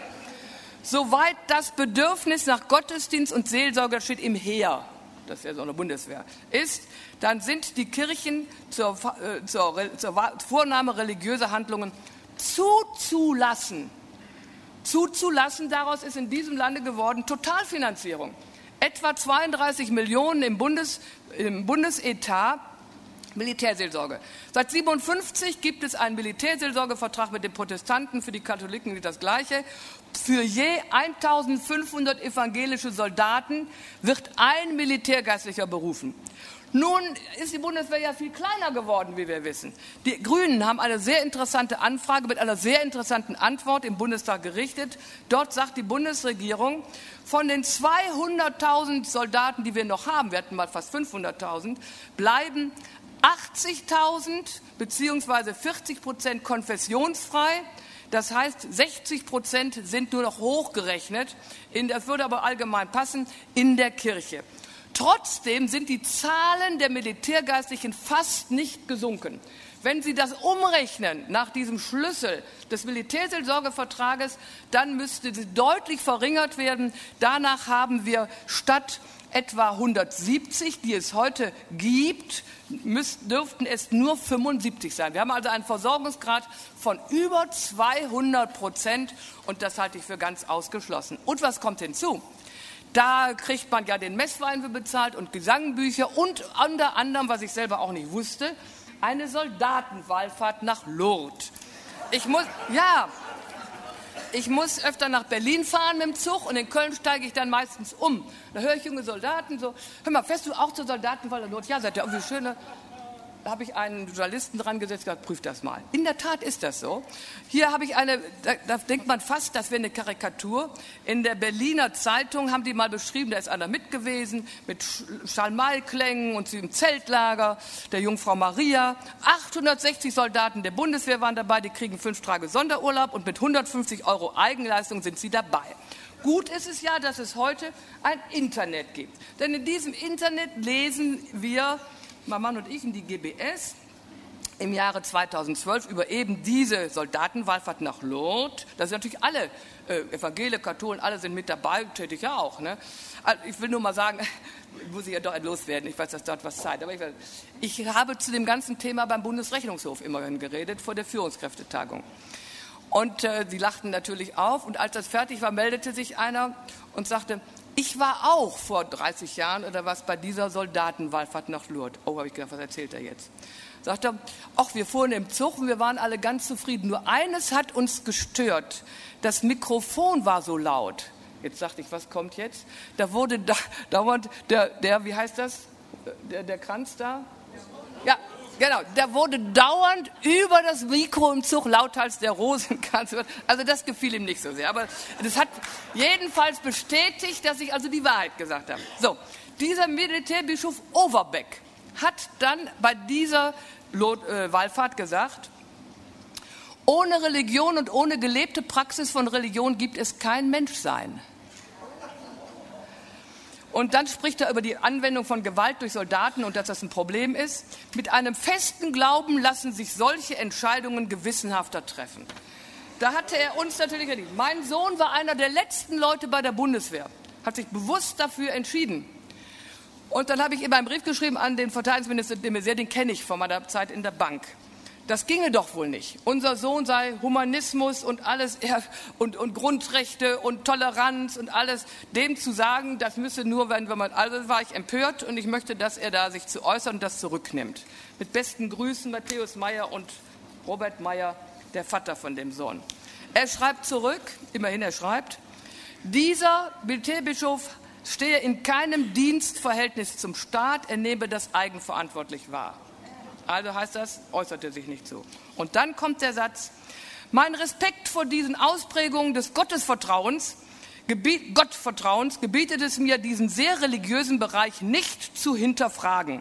soweit das Bedürfnis nach Gottesdienst und Seelsorge steht im Heer. das ist ja so eine Bundeswehr, ist, dann sind die Kirchen zur, äh, zur, zur Vornahme religiöser Handlungen zuzulassen. Zuzulassen, daraus ist in diesem Lande geworden Totalfinanzierung. Etwa 32 Millionen im, Bundes, im Bundesetat Militärseelsorge. Seit 57 gibt es einen Militärseelsorgevertrag mit den Protestanten, für die Katholiken das Gleiche. Für je 1500 evangelische Soldaten wird ein Militärgeistlicher berufen. Nun ist die Bundeswehr ja viel kleiner geworden, wie wir wissen. Die Grünen haben eine sehr interessante Anfrage mit einer sehr interessanten Antwort im Bundestag gerichtet. Dort sagt die Bundesregierung, von den 200.000 Soldaten, die wir noch haben, wir hatten mal fast 500.000, bleiben 80.000 beziehungsweise 40 Prozent konfessionsfrei. Das heißt, 60 Prozent sind nur noch hochgerechnet. In, das würde aber allgemein passen in der Kirche. Trotzdem sind die Zahlen der Militärgeistlichen fast nicht gesunken. Wenn Sie das umrechnen nach diesem Schlüssel des Militärseelsorgevertrages, dann müsste sie deutlich verringert werden. Danach haben wir statt etwa 170, die es heute gibt, müssten, dürften es nur 75 sein. Wir haben also einen Versorgungsgrad von über 200 Prozent und das halte ich für ganz ausgeschlossen. Und was kommt hinzu? Da kriegt man ja den Messwein für bezahlt und Gesangbücher und unter anderem, was ich selber auch nicht wusste, eine Soldatenwallfahrt nach Lourdes. Ich muss, ja, ich muss öfter nach Berlin fahren mit dem Zug und in Köln steige ich dann meistens um. Da höre ich junge Soldaten so, hör mal, fährst du auch zur Soldatenwahl? Ja, seid ihr irgendwie schöne da habe ich einen Journalisten dran gesetzt und gesagt, prüf das mal. In der Tat ist das so. Hier habe ich eine, da, da denkt man fast, das wäre eine Karikatur. In der Berliner Zeitung haben die mal beschrieben, da ist einer mit gewesen, mit Schalmeiklängen und sie im Zeltlager, der Jungfrau Maria. 860 Soldaten der Bundeswehr waren dabei, die kriegen fünf Tage Sonderurlaub und mit 150 Euro Eigenleistung sind sie dabei. Gut ist es ja, dass es heute ein Internet gibt. Denn in diesem Internet lesen wir mein Mann und ich in die GBS im Jahre 2012 über eben diese Soldatenwallfahrt nach Lourdes. Da sind natürlich alle äh, Evangele, Katholen, alle sind mit dabei, tätig ja auch. Ne? Also ich will nur mal sagen, muss ich ja doch loswerden, ich weiß, dass dort was Zeit, aber ich, ich habe zu dem ganzen Thema beim Bundesrechnungshof immerhin geredet, vor der Führungskräftetagung. Und äh, sie lachten natürlich auf und als das fertig war, meldete sich einer und sagte, ich war auch vor 30 Jahren oder was bei dieser Soldatenwallfahrt nach Lourdes. Oh, habe ich gedacht, was erzählt er jetzt? Sagt er, ach, wir fuhren im Zug und wir waren alle ganz zufrieden. Nur eines hat uns gestört. Das Mikrofon war so laut. Jetzt sagte ich, was kommt jetzt? Da wurde da, dauernd der, der, wie heißt das? Der, der Kranz da? Ja, Genau, der wurde dauernd über das Mikro im Zug lauthals der Rosenkranz. Also das gefiel ihm nicht so sehr. Aber das hat jedenfalls bestätigt, dass ich also die Wahrheit gesagt habe. So, dieser Militärbischof Overbeck hat dann bei dieser äh, Wallfahrt gesagt, ohne Religion und ohne gelebte Praxis von Religion gibt es kein Menschsein. Und dann spricht er über die Anwendung von Gewalt durch Soldaten und dass das ein Problem ist. Mit einem festen Glauben lassen sich solche Entscheidungen gewissenhafter treffen. Da hatte er uns natürlich erlebt. Mein Sohn war einer der letzten Leute bei der Bundeswehr, hat sich bewusst dafür entschieden. Und dann habe ich ihm einen Brief geschrieben an den Verteidigungsminister de Maizière, den kenne ich von meiner Zeit in der Bank das ginge doch wohl nicht. Unser Sohn sei Humanismus und alles und, und Grundrechte und Toleranz und alles. Dem zu sagen, das müsse nur, wenn, wenn man, also war ich empört und ich möchte, dass er da sich zu äußern und das zurücknimmt. Mit besten Grüßen Matthäus Meyer und Robert Meyer, der Vater von dem Sohn. Er schreibt zurück, immerhin er schreibt, dieser Militärbischof stehe in keinem Dienstverhältnis zum Staat, er nehme das eigenverantwortlich wahr. Also heißt das, äußerte sich nicht so. Und dann kommt der Satz, mein Respekt vor diesen Ausprägungen des Gottesvertrauens, Gebiet, Gottvertrauens gebietet es mir, diesen sehr religiösen Bereich nicht zu hinterfragen.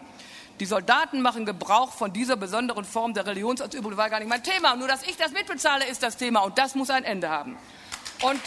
Die Soldaten machen Gebrauch von dieser besonderen Form der Religionsausübung. Das war gar nicht mein Thema. Nur, dass ich das mitbezahle, ist das Thema. Und das muss ein Ende haben. Und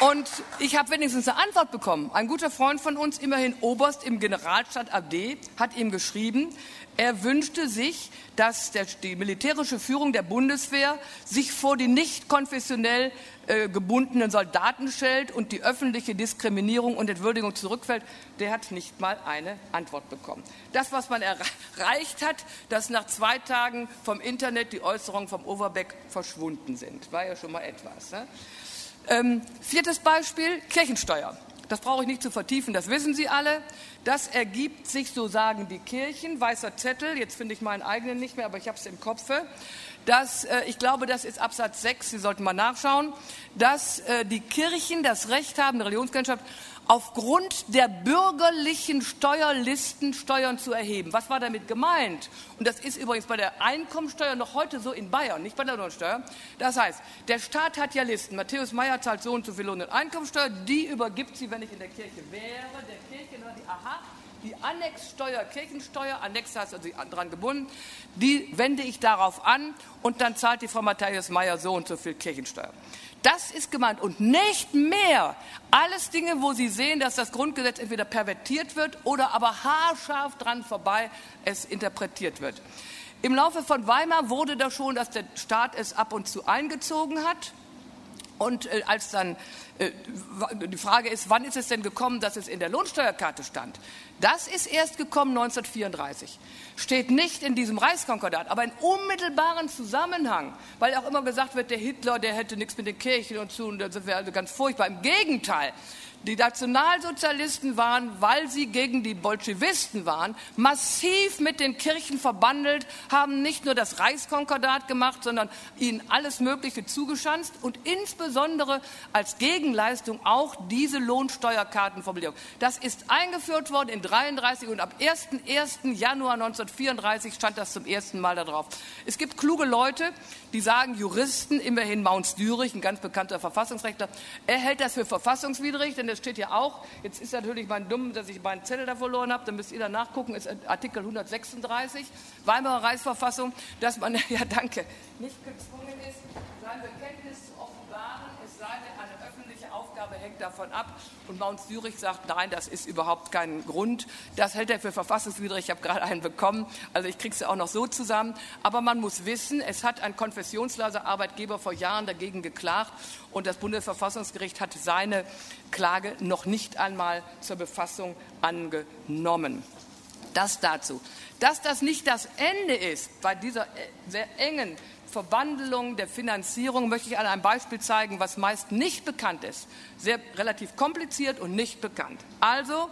Und ich habe wenigstens eine Antwort bekommen. Ein guter Freund von uns, immerhin Oberst im Generalstaat AD, hat ihm geschrieben, er wünschte sich, dass der, die militärische Führung der Bundeswehr sich vor die nicht konfessionell äh, gebundenen Soldaten stellt und die öffentliche Diskriminierung und Entwürdigung zurückfällt. Der hat nicht mal eine Antwort bekommen. Das, was man erreicht hat, dass nach zwei Tagen vom Internet die Äußerungen vom Overbeck verschwunden sind, war ja schon mal etwas. Ne? Ähm, viertes Beispiel, Kirchensteuer. Das brauche ich nicht zu vertiefen, das wissen Sie alle. Das ergibt sich, so sagen die Kirchen, weißer Zettel, jetzt finde ich meinen eigenen nicht mehr, aber ich habe es im Kopfe, dass, äh, ich glaube, das ist Absatz 6, Sie sollten mal nachschauen, dass äh, die Kirchen das Recht haben, eine Religionsgemeinschaft, aufgrund der bürgerlichen Steuerlisten Steuern zu erheben. Was war damit gemeint? Und das ist übrigens bei der Einkommensteuer noch heute so in Bayern, nicht bei der Lohnsteuer. Das heißt, der Staat hat ja Listen. Matthäus Meyer zahlt so und so viel Lohn und Einkommensteuer. Die übergibt sie, wenn ich in der Kirche wäre, der Kirche, die, aha, die Annexsteuer, Kirchensteuer, Annex heißt also daran gebunden, die wende ich darauf an und dann zahlt die Frau Matthäus Meyer so und so viel Kirchensteuer. Das ist gemeint und nicht mehr. Alles Dinge, wo Sie sehen, dass das Grundgesetz entweder pervertiert wird oder aber haarscharf dran vorbei es interpretiert wird. Im Laufe von Weimar wurde da schon, dass der Staat es ab und zu eingezogen hat. Und äh, als dann äh, die Frage ist, wann ist es denn gekommen, dass es in der Lohnsteuerkarte stand? Das ist erst gekommen 1934. Steht nicht in diesem Reichskonkordat, aber in unmittelbaren Zusammenhang, weil auch immer gesagt wird, der Hitler, der hätte nichts mit den Kirchen und zu, und das wäre also ganz furchtbar. Im Gegenteil, die Nationalsozialisten waren, weil sie gegen die Bolschewisten waren, massiv mit den Kirchen verbandelt, haben nicht nur das Reichskonkordat gemacht, sondern ihnen alles Mögliche zugeschanzt und insbesondere als Gegenleistung auch diese Lohnsteuerkartenformulierung. Das ist eingeführt worden in 33 und ab 1. 1. Januar 1934 stand das zum ersten Mal darauf. Es gibt kluge Leute, die sagen, Juristen, immerhin Maunz Dürich, ein ganz bekannter Verfassungsrechtler, er hält das für verfassungswidrig, denn das steht ja auch, jetzt ist natürlich mein Dumm, dass ich meinen Zettel da verloren habe, dann müsst ihr da nachgucken, ist Artikel 136, Weimarer Reichsverfassung, dass man, ja danke, nicht gezwungen ist, sein Bekenntnis zu offenbaren, es sei denn, eine öffentliche Aufgabe hängt davon ab. Und Maunz Zürich sagt, nein, das ist überhaupt kein Grund. Das hält er für verfassungswidrig. Ich habe gerade einen bekommen. Also ich kriege es auch noch so zusammen. Aber man muss wissen, es hat ein konfessionsloser Arbeitgeber vor Jahren dagegen geklagt. Und das Bundesverfassungsgericht hat seine Klage noch nicht einmal zur Befassung angenommen. Das dazu. Dass das nicht das Ende ist bei dieser sehr engen Verwandlung der Finanzierung möchte ich an einem Beispiel zeigen, was meist nicht bekannt ist. Sehr relativ kompliziert und nicht bekannt. Also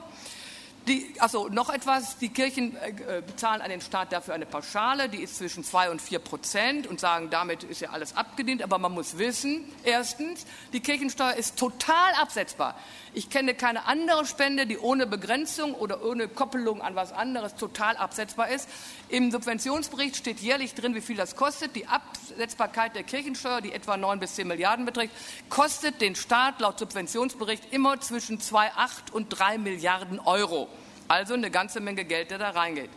die, also noch etwas, die Kirchen äh, bezahlen an den Staat dafür eine Pauschale, die ist zwischen 2 und 4 Prozent und sagen, damit ist ja alles abgedient. Aber man muss wissen, erstens, die Kirchensteuer ist total absetzbar. Ich kenne keine andere Spende, die ohne Begrenzung oder ohne Koppelung an was anderes total absetzbar ist. Im Subventionsbericht steht jährlich drin, wie viel das kostet. Die Absetzbarkeit der Kirchensteuer, die etwa 9 bis 10 Milliarden beträgt, kostet den Staat laut Subventionsbericht immer zwischen 2,8 und 3 Milliarden Euro. Also eine ganze Menge Geld, der da reingeht.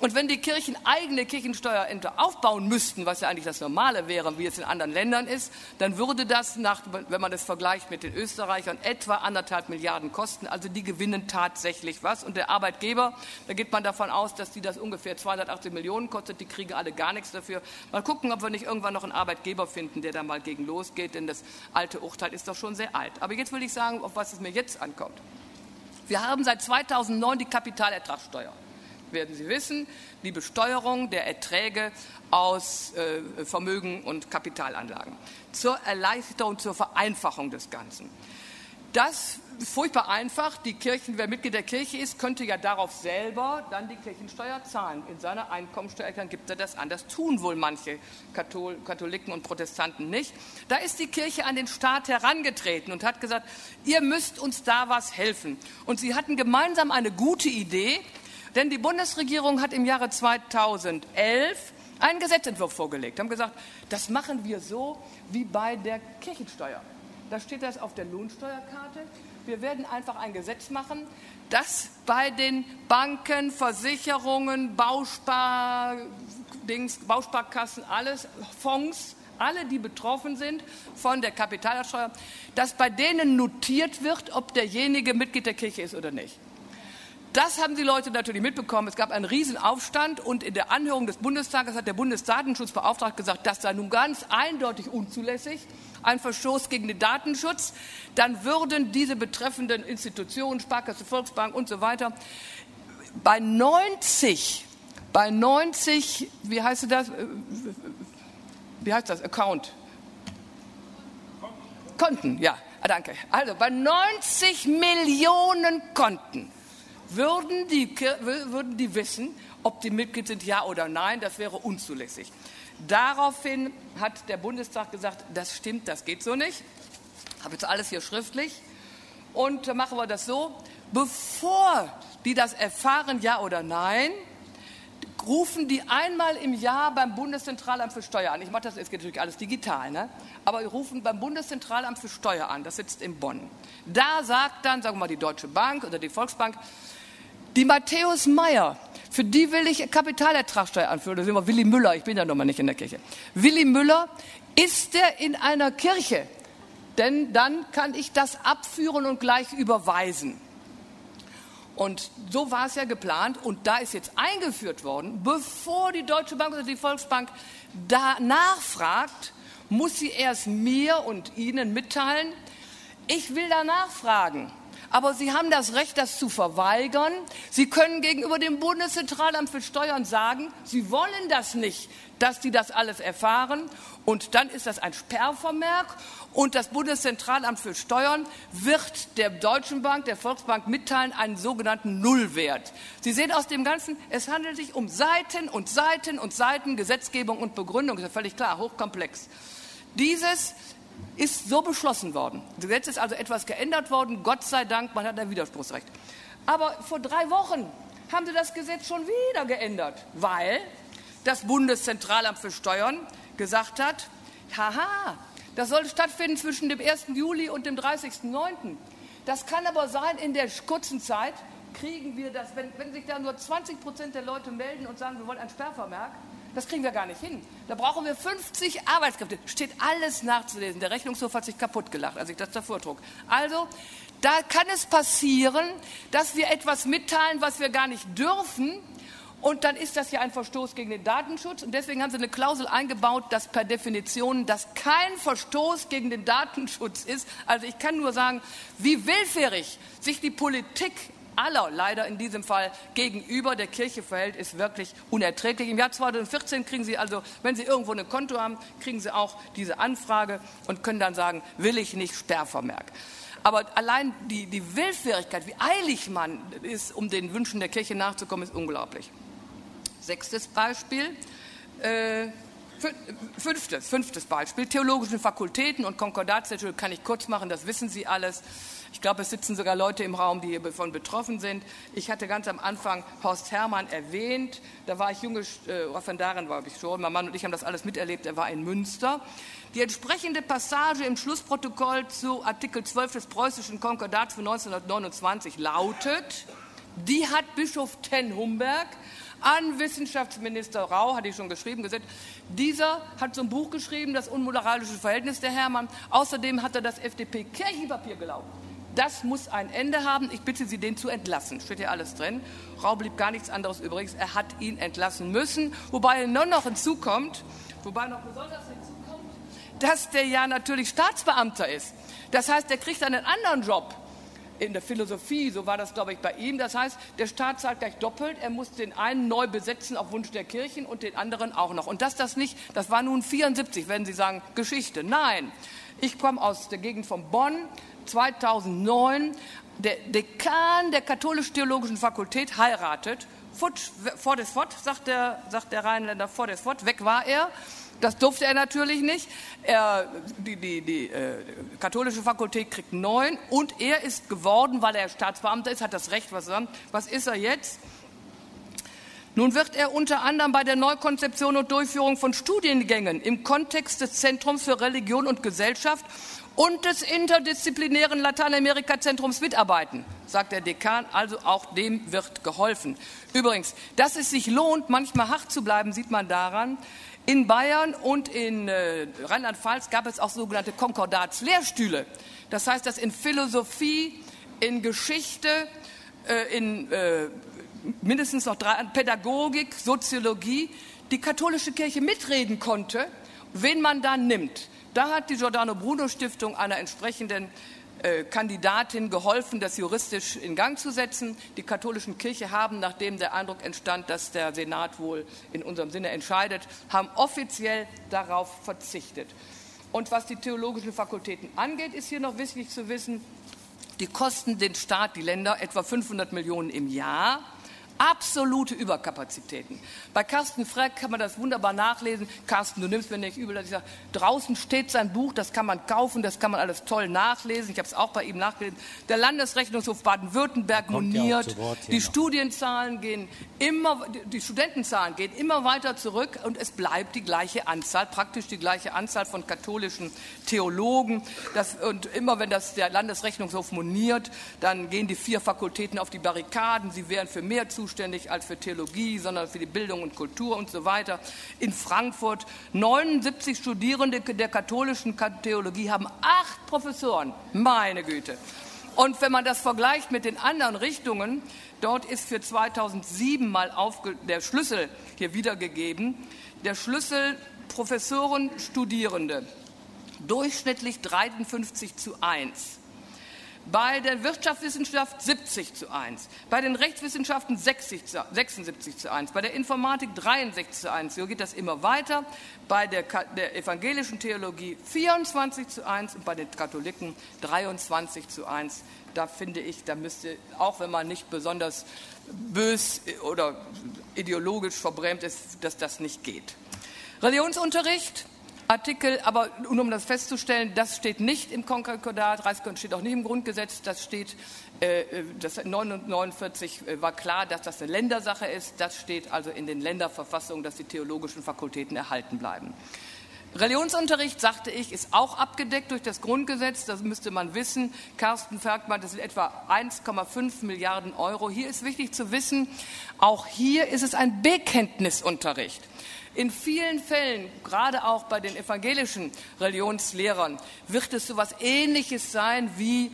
Und wenn die Kirchen eigene Kirchensteuerämter aufbauen müssten, was ja eigentlich das Normale wäre, wie es in anderen Ländern ist, dann würde das, nach, wenn man das vergleicht mit den Österreichern, etwa anderthalb Milliarden kosten. Also die gewinnen tatsächlich was. Und der Arbeitgeber, da geht man davon aus, dass die das ungefähr 280 Millionen kostet, die kriegen alle gar nichts dafür. Mal gucken, ob wir nicht irgendwann noch einen Arbeitgeber finden, der da mal gegen losgeht, denn das alte Urteil ist doch schon sehr alt. Aber jetzt will ich sagen, auf was es mir jetzt ankommt. Wir haben seit 2009 die Kapitalertragssteuer werden Sie wissen, die Besteuerung der Erträge aus äh, Vermögen und Kapitalanlagen zur Erleichterung, zur Vereinfachung des Ganzen. Das furchtbar einfach. Die Kirchen, wer Mitglied der Kirche ist, könnte ja darauf selber dann die Kirchensteuer zahlen. In seiner Einkommensteuererklärung gibt er das an. Das tun wohl manche Kathol Katholiken und Protestanten nicht. Da ist die Kirche an den Staat herangetreten und hat gesagt, ihr müsst uns da was helfen. Und sie hatten gemeinsam eine gute Idee, denn die Bundesregierung hat im Jahre 2011 einen Gesetzentwurf vorgelegt, haben gesagt, das machen wir so wie bei der Kirchensteuer. Da steht das auf der Lohnsteuerkarte. Wir werden einfach ein Gesetz machen, das bei den Banken, Versicherungen, Bauspar, Bausparkassen, alles, Fonds, alle, die betroffen sind von der Kapitalersteuer, dass bei denen notiert wird, ob derjenige Mitglied der Kirche ist oder nicht. Das haben die Leute natürlich mitbekommen. Es gab einen Riesenaufstand und in der Anhörung des Bundestages hat der Bundesdatenschutzbeauftragte gesagt, das sei nun ganz eindeutig unzulässig, ein Verstoß gegen den Datenschutz. Dann würden diese betreffenden Institutionen, Sparkasse, Volksbank und so weiter, bei 90, bei 90, wie heißt das, wie heißt das, Account? Konten, ja, danke. Also bei 90 Millionen Konten würden die, würden die wissen, ob die Mitglied sind, ja oder nein. Das wäre unzulässig. Daraufhin hat der Bundestag gesagt, das stimmt, das geht so nicht. Ich habe jetzt alles hier schriftlich. Und machen wir das so, bevor die das erfahren, ja oder nein, rufen die einmal im Jahr beim Bundeszentralamt für Steuer an. Ich mache das, geht natürlich alles digital, ne? aber wir rufen beim Bundeszentralamt für Steuer an, das sitzt in Bonn. Da sagt dann, sagen wir mal, die Deutsche Bank oder die Volksbank, die Matthäus Meyer, für die will ich Kapitalertragssteuer anführen. Das ist immer Willi Müller, ich bin ja noch mal nicht in der Kirche. Willi Müller, ist der in einer Kirche? Denn dann kann ich das abführen und gleich überweisen. Und so war es ja geplant und da ist jetzt eingeführt worden, bevor die Deutsche Bank oder die Volksbank da nachfragt, muss sie erst mir und Ihnen mitteilen, ich will da nachfragen aber Sie haben das Recht, das zu verweigern. Sie können gegenüber dem Bundeszentralamt für Steuern sagen, Sie wollen das nicht, dass die das alles erfahren. Und dann ist das ein Sperrvermerk. Und das Bundeszentralamt für Steuern wird der Deutschen Bank, der Volksbank mitteilen, einen sogenannten Nullwert. Sie sehen aus dem Ganzen, es handelt sich um Seiten und Seiten und Seiten Gesetzgebung und Begründung. Das ist ja völlig klar, hochkomplex. Dieses ist so beschlossen worden. Das Gesetz ist also etwas geändert worden. Gott sei Dank, man hat ein Widerspruchsrecht. Aber vor drei Wochen haben sie das Gesetz schon wieder geändert, weil das Bundeszentralamt für Steuern gesagt hat, haha, das soll stattfinden zwischen dem 1. Juli und dem 30.09. Das kann aber sein, in der kurzen Zeit kriegen wir das, wenn, wenn sich da nur 20 Prozent der Leute melden und sagen, wir wollen ein Sperrvermerk, das kriegen wir gar nicht hin. Da brauchen wir 50 Arbeitskräfte. Steht alles nachzulesen. Der Rechnungshof hat sich kaputt gelacht, als ich das davor trug. Also, da kann es passieren, dass wir etwas mitteilen, was wir gar nicht dürfen. Und dann ist das ja ein Verstoß gegen den Datenschutz. Und deswegen haben sie eine Klausel eingebaut, dass per Definition das kein Verstoß gegen den Datenschutz ist. Also ich kann nur sagen, wie willfährig sich die Politik aller leider in diesem Fall gegenüber der Kirche verhält, ist wirklich unerträglich. Im Jahr 2014 kriegen Sie also, wenn Sie irgendwo ein Konto haben, kriegen Sie auch diese Anfrage und können dann sagen, will ich nicht Sperrvermerk. Aber allein die, die Willfährigkeit, wie eilig man ist, um den Wünschen der Kirche nachzukommen, ist unglaublich. Sechstes Beispiel. Äh, Fünftes, fünftes Beispiel. Theologischen Fakultäten und Konkordatszettel kann ich kurz machen, das wissen Sie alles. Ich glaube, es sitzen sogar Leute im Raum, die hiervon betroffen sind. Ich hatte ganz am Anfang Horst Hermann erwähnt. Da war ich junge äh, war ich schon. Mein Mann und ich haben das alles miterlebt. Er war in Münster. Die entsprechende Passage im Schlussprotokoll zu Artikel 12 des preußischen Konkordats von 1929 lautet, die hat Bischof Ten Humberg an Wissenschaftsminister Rau, hatte ich schon geschrieben, gesagt, dieser hat so ein Buch geschrieben, das unmoralische Verhältnis der Hermann. Außerdem hat er das FDP-Kirchenpapier gelaufen. Das muss ein Ende haben. Ich bitte Sie, den zu entlassen. Steht hier alles drin. Rau blieb gar nichts anderes übrigens. Er hat ihn entlassen müssen. Wobei nur noch hinzukommt, wobei noch besonders hinzukommt, dass der ja natürlich Staatsbeamter ist. Das heißt, er kriegt einen anderen Job in der Philosophie, so war das, glaube ich, bei ihm. Das heißt, der Staat zahlt gleich doppelt. Er muss den einen neu besetzen auf Wunsch der Kirchen und den anderen auch noch. Und dass das nicht, das war nun 74, wenn Sie sagen, Geschichte. Nein, ich komme aus der Gegend von Bonn. 2009 der Dekan der katholisch-theologischen Fakultät heiratet. Futsch, vor des Fort, sagt der, sagt der Rheinländer, vor des Fort, weg war er. Das durfte er natürlich nicht. Er, die die, die äh, katholische Fakultät kriegt neun und er ist geworden, weil er Staatsbeamter ist, hat das Recht, was, was ist er jetzt? Nun wird er unter anderem bei der Neukonzeption und Durchführung von Studiengängen im Kontext des Zentrums für Religion und Gesellschaft und des interdisziplinären Lateinamerika-Zentrums mitarbeiten, sagt der Dekan. Also auch dem wird geholfen. Übrigens, dass es sich lohnt, manchmal hart zu bleiben, sieht man daran, In Bayern und in äh, Rheinland-Pfalz gab es auch sogenannte Konkordatslehrstühle. Das heißt, dass in Philosophie, in Geschichte, äh, in äh, mindestens noch drei, Pädagogik, Soziologie die katholische Kirche mitreden konnte, wen man da nimmt. Da hat die Giordano Bruno Stiftung einer entsprechenden äh, Kandidatin geholfen, das juristisch in Gang zu setzen. Die katholischen Kirche haben, nachdem der Eindruck entstand, dass der Senat wohl in unserem Sinne entscheidet, haben offiziell darauf verzichtet. Und was die theologischen Fakultäten angeht, ist hier noch wichtig zu wissen, die kosten den Staat, die Länder etwa 500 Millionen im Jahr absolute Überkapazitäten. Bei Carsten Freck kann man das wunderbar nachlesen. Carsten, du nimmst mir nicht übel, dass ich sage, draußen steht sein Buch, das kann man kaufen, das kann man alles toll nachlesen. Ich habe es auch bei ihm nachgelesen. Der Landesrechnungshof Baden-Württemberg moniert. Die Studienzahlen gehen immer, die Studentenzahlen gehen immer weiter zurück und es bleibt die gleiche Anzahl, praktisch die gleiche Anzahl von katholischen Theologen. Das, und immer wenn das der Landesrechnungshof moniert, dann gehen die vier Fakultäten auf die Barrikaden. Sie wären für mehr zuständig zuständig als für Theologie, sondern für die Bildung und Kultur und so weiter. In Frankfurt 79 Studierende der katholischen Theologie haben acht Professoren. Meine Güte. Und wenn man das vergleicht mit den anderen Richtungen, dort ist für 2007 mal der Schlüssel hier wiedergegeben. Der Schlüssel Professoren, Studierende. Durchschnittlich 53 zu 1 bei der Wirtschaftswissenschaft 70 zu 1, bei den Rechtswissenschaften 60 zu, 76 zu 1, bei der Informatik 63 zu 1. So geht das immer weiter. Bei der, der evangelischen Theologie 24 zu 1 und bei den Katholiken 23 zu 1. Da finde ich, da müsste, auch wenn man nicht besonders bös oder ideologisch verbrämt ist, dass das nicht geht. Religionsunterricht Artikel, aber um das festzustellen, das steht nicht im Konkordat, Reichsgrund steht auch nicht im Grundgesetz, das steht, äh, das 49 äh, war klar, dass das eine Ländersache ist, das steht also in den Länderverfassungen, dass die theologischen Fakultäten erhalten bleiben. Religionsunterricht, sagte ich, ist auch abgedeckt durch das Grundgesetz. Das müsste man wissen. Carsten Fergmann, das sind etwa 1,5 Milliarden Euro. Hier ist wichtig zu wissen, auch hier ist es ein Bekenntnisunterricht. In vielen Fällen, gerade auch bei den evangelischen Religionslehrern, wird es so etwas Ähnliches sein wie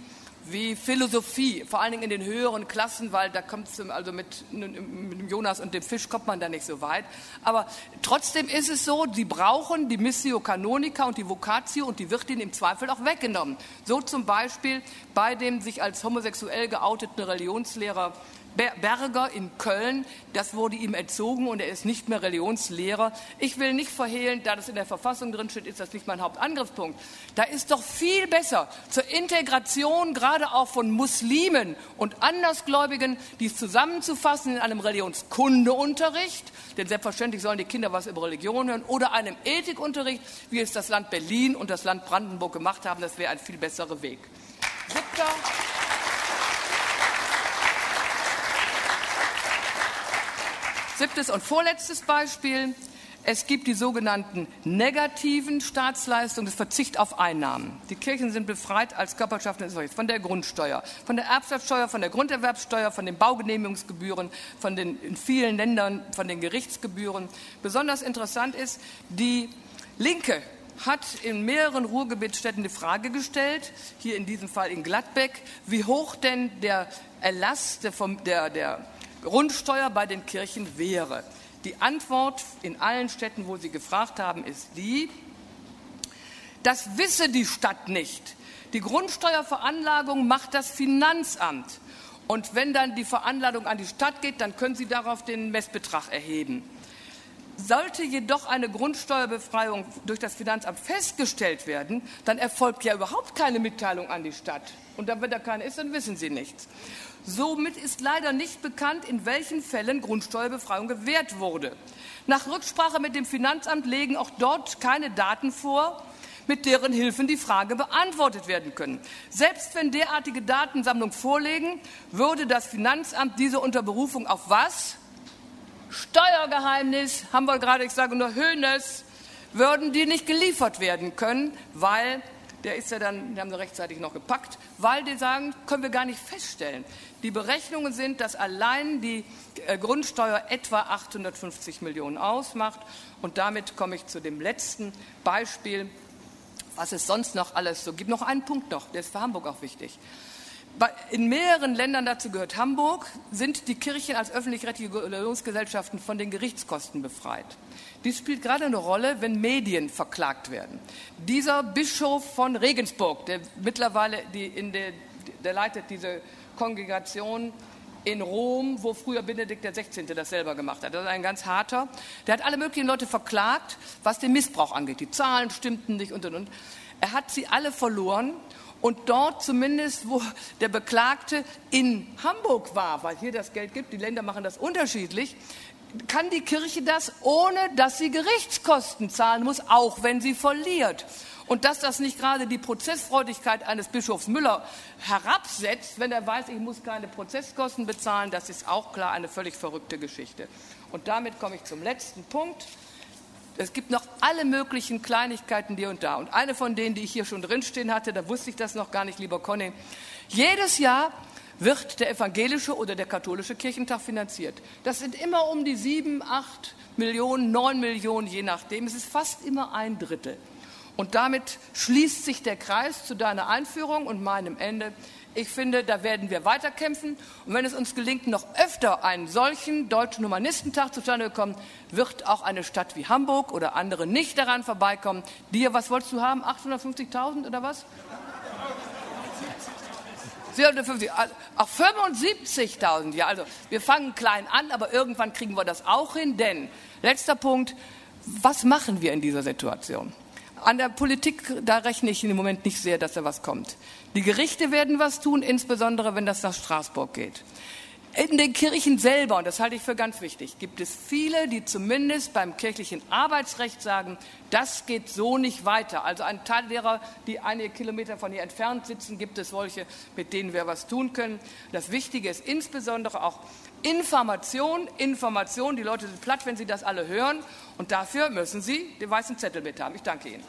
wie Philosophie, vor allen Dingen in den höheren Klassen, weil da kommt es also mit, mit, Jonas und dem Fisch kommt man da nicht so weit. Aber trotzdem ist es so, sie brauchen die Missio Canonica und die Vocatio und die wird ihnen im Zweifel auch weggenommen. So zum Beispiel bei dem sich als homosexuell geouteten Religionslehrer Berger in Köln, das wurde ihm entzogen und er ist nicht mehr Religionslehrer. Ich will nicht verhehlen, da das in der Verfassung drin steht, ist das nicht mein Hauptangriffspunkt. Da ist doch viel besser zur Integration gerade auch von Muslimen und Andersgläubigen, dies zusammenzufassen in einem Religionskundeunterricht, denn selbstverständlich sollen die Kinder was über Religion hören, oder einem Ethikunterricht, wie es das Land Berlin und das Land Brandenburg gemacht haben. Das wäre ein viel besserer Weg. Siebter. Siebtes und vorletztes Beispiel. Es gibt die sogenannten negativen Staatsleistungen, das Verzicht auf Einnahmen. Die Kirchen sind befreit als Körperschaften von der Grundsteuer, von der Erbschaftssteuer, von der Grunderwerbssteuer, von den Baugenehmigungsgebühren, von den in vielen Ländern von den Gerichtsgebühren. Besonders interessant ist, die Linke hat in mehreren Ruhrgebietsstädten die Frage gestellt, hier in diesem Fall in Gladbeck, wie hoch denn der Erlass der, der, der Grundsteuer bei den Kirchen wäre. Die Antwort in allen Städten, wo Sie gefragt haben, ist die, das wisse die Stadt nicht. Die Grundsteuerveranlagung macht das Finanzamt. Und wenn dann die Veranlagung an die Stadt geht, dann können Sie darauf den Messbetrag erheben. Sollte jedoch eine Grundsteuerbefreiung durch das Finanzamt festgestellt werden, dann erfolgt ja überhaupt keine Mitteilung an die Stadt. Und wenn da keine ist, dann wissen Sie nichts. Somit ist leider nicht bekannt, in welchen Fällen Grundsteuerbefreiung gewährt wurde. Nach Rücksprache mit dem Finanzamt legen auch dort keine Daten vor, mit deren Hilfen die Frage beantwortet werden können. Selbst wenn derartige Datensammlungen vorliegen, würde das Finanzamt diese unter Berufung auf was? Steuergeheimnis, haben wir gerade, ich sage nur Höhnes, würden die nicht geliefert werden können, weil der ist ja dann, die haben sie rechtzeitig noch gepackt, weil die sagen, können wir gar nicht feststellen. Die Berechnungen sind, dass allein die äh, Grundsteuer etwa 850 Millionen ausmacht. Und damit komme ich zu dem letzten Beispiel, was es sonst noch alles so gibt. Noch einen Punkt noch, der ist für Hamburg auch wichtig. In mehreren Ländern, dazu gehört Hamburg, sind die Kirchen als öffentlich-rechtliche Religionsgesellschaften von den Gerichtskosten befreit. Dies spielt gerade eine Rolle, wenn Medien verklagt werden. Dieser Bischof von Regensburg, der mittlerweile die in der, der leitet diese Kongregation in Rom, wo früher Benedikt XVI. das selber gemacht hat. Das ist ein ganz harter. Der hat alle möglichen Leute verklagt, was den Missbrauch angeht. Die Zahlen stimmten nicht und und und. Er hat sie alle verloren und dort zumindest, wo der Beklagte in Hamburg war, weil hier das Geld gibt, die Länder machen das unterschiedlich, kann die Kirche das, ohne dass sie Gerichtskosten zahlen muss, auch wenn sie verliert. Und dass das nicht gerade die Prozessfreudigkeit eines Bischofs Müller herabsetzt, wenn er weiß, ich muss keine Prozesskosten bezahlen, das ist auch klar eine völlig verrückte Geschichte. Und damit komme ich zum letzten Punkt. Es gibt noch alle möglichen Kleinigkeiten hier und da. Und eine von denen, die ich hier schon drinstehen hatte, da wusste ich das noch gar nicht, lieber Conny. Jedes Jahr wird der evangelische oder der katholische Kirchentag finanziert. Das sind immer um die sieben, acht Millionen, neun Millionen, je nachdem. Es ist fast immer ein Drittel. Und damit schließt sich der Kreis zu deiner Einführung und meinem Ende. Ich finde, da werden wir weiterkämpfen. Und wenn es uns gelingt, noch öfter einen solchen deutschen Humanistentag zustande zu kommen, wird auch eine Stadt wie Hamburg oder andere nicht daran vorbeikommen. Dir, was wolltest du haben? 850.000 oder was? 450, auch 75.000. Ja, also wir fangen klein an, aber irgendwann kriegen wir das auch hin. Denn, letzter Punkt, was machen wir in dieser Situation? An der Politik, da rechne ich im Moment nicht sehr, dass da was kommt. Die Gerichte werden was tun, insbesondere wenn das nach Straßburg geht. In den Kirchen selber, und das halte ich für ganz wichtig, gibt es viele, die zumindest beim kirchlichen Arbeitsrecht sagen, das geht so nicht weiter. Also ein Teil derer, die einige Kilometer von hier entfernt sitzen, gibt es solche, mit denen wir was tun können. Das Wichtige ist insbesondere auch Information, Information. Die Leute sind platt, wenn sie das alle hören. Und dafür müssen sie den weißen Zettel mit haben. Ich danke Ihnen.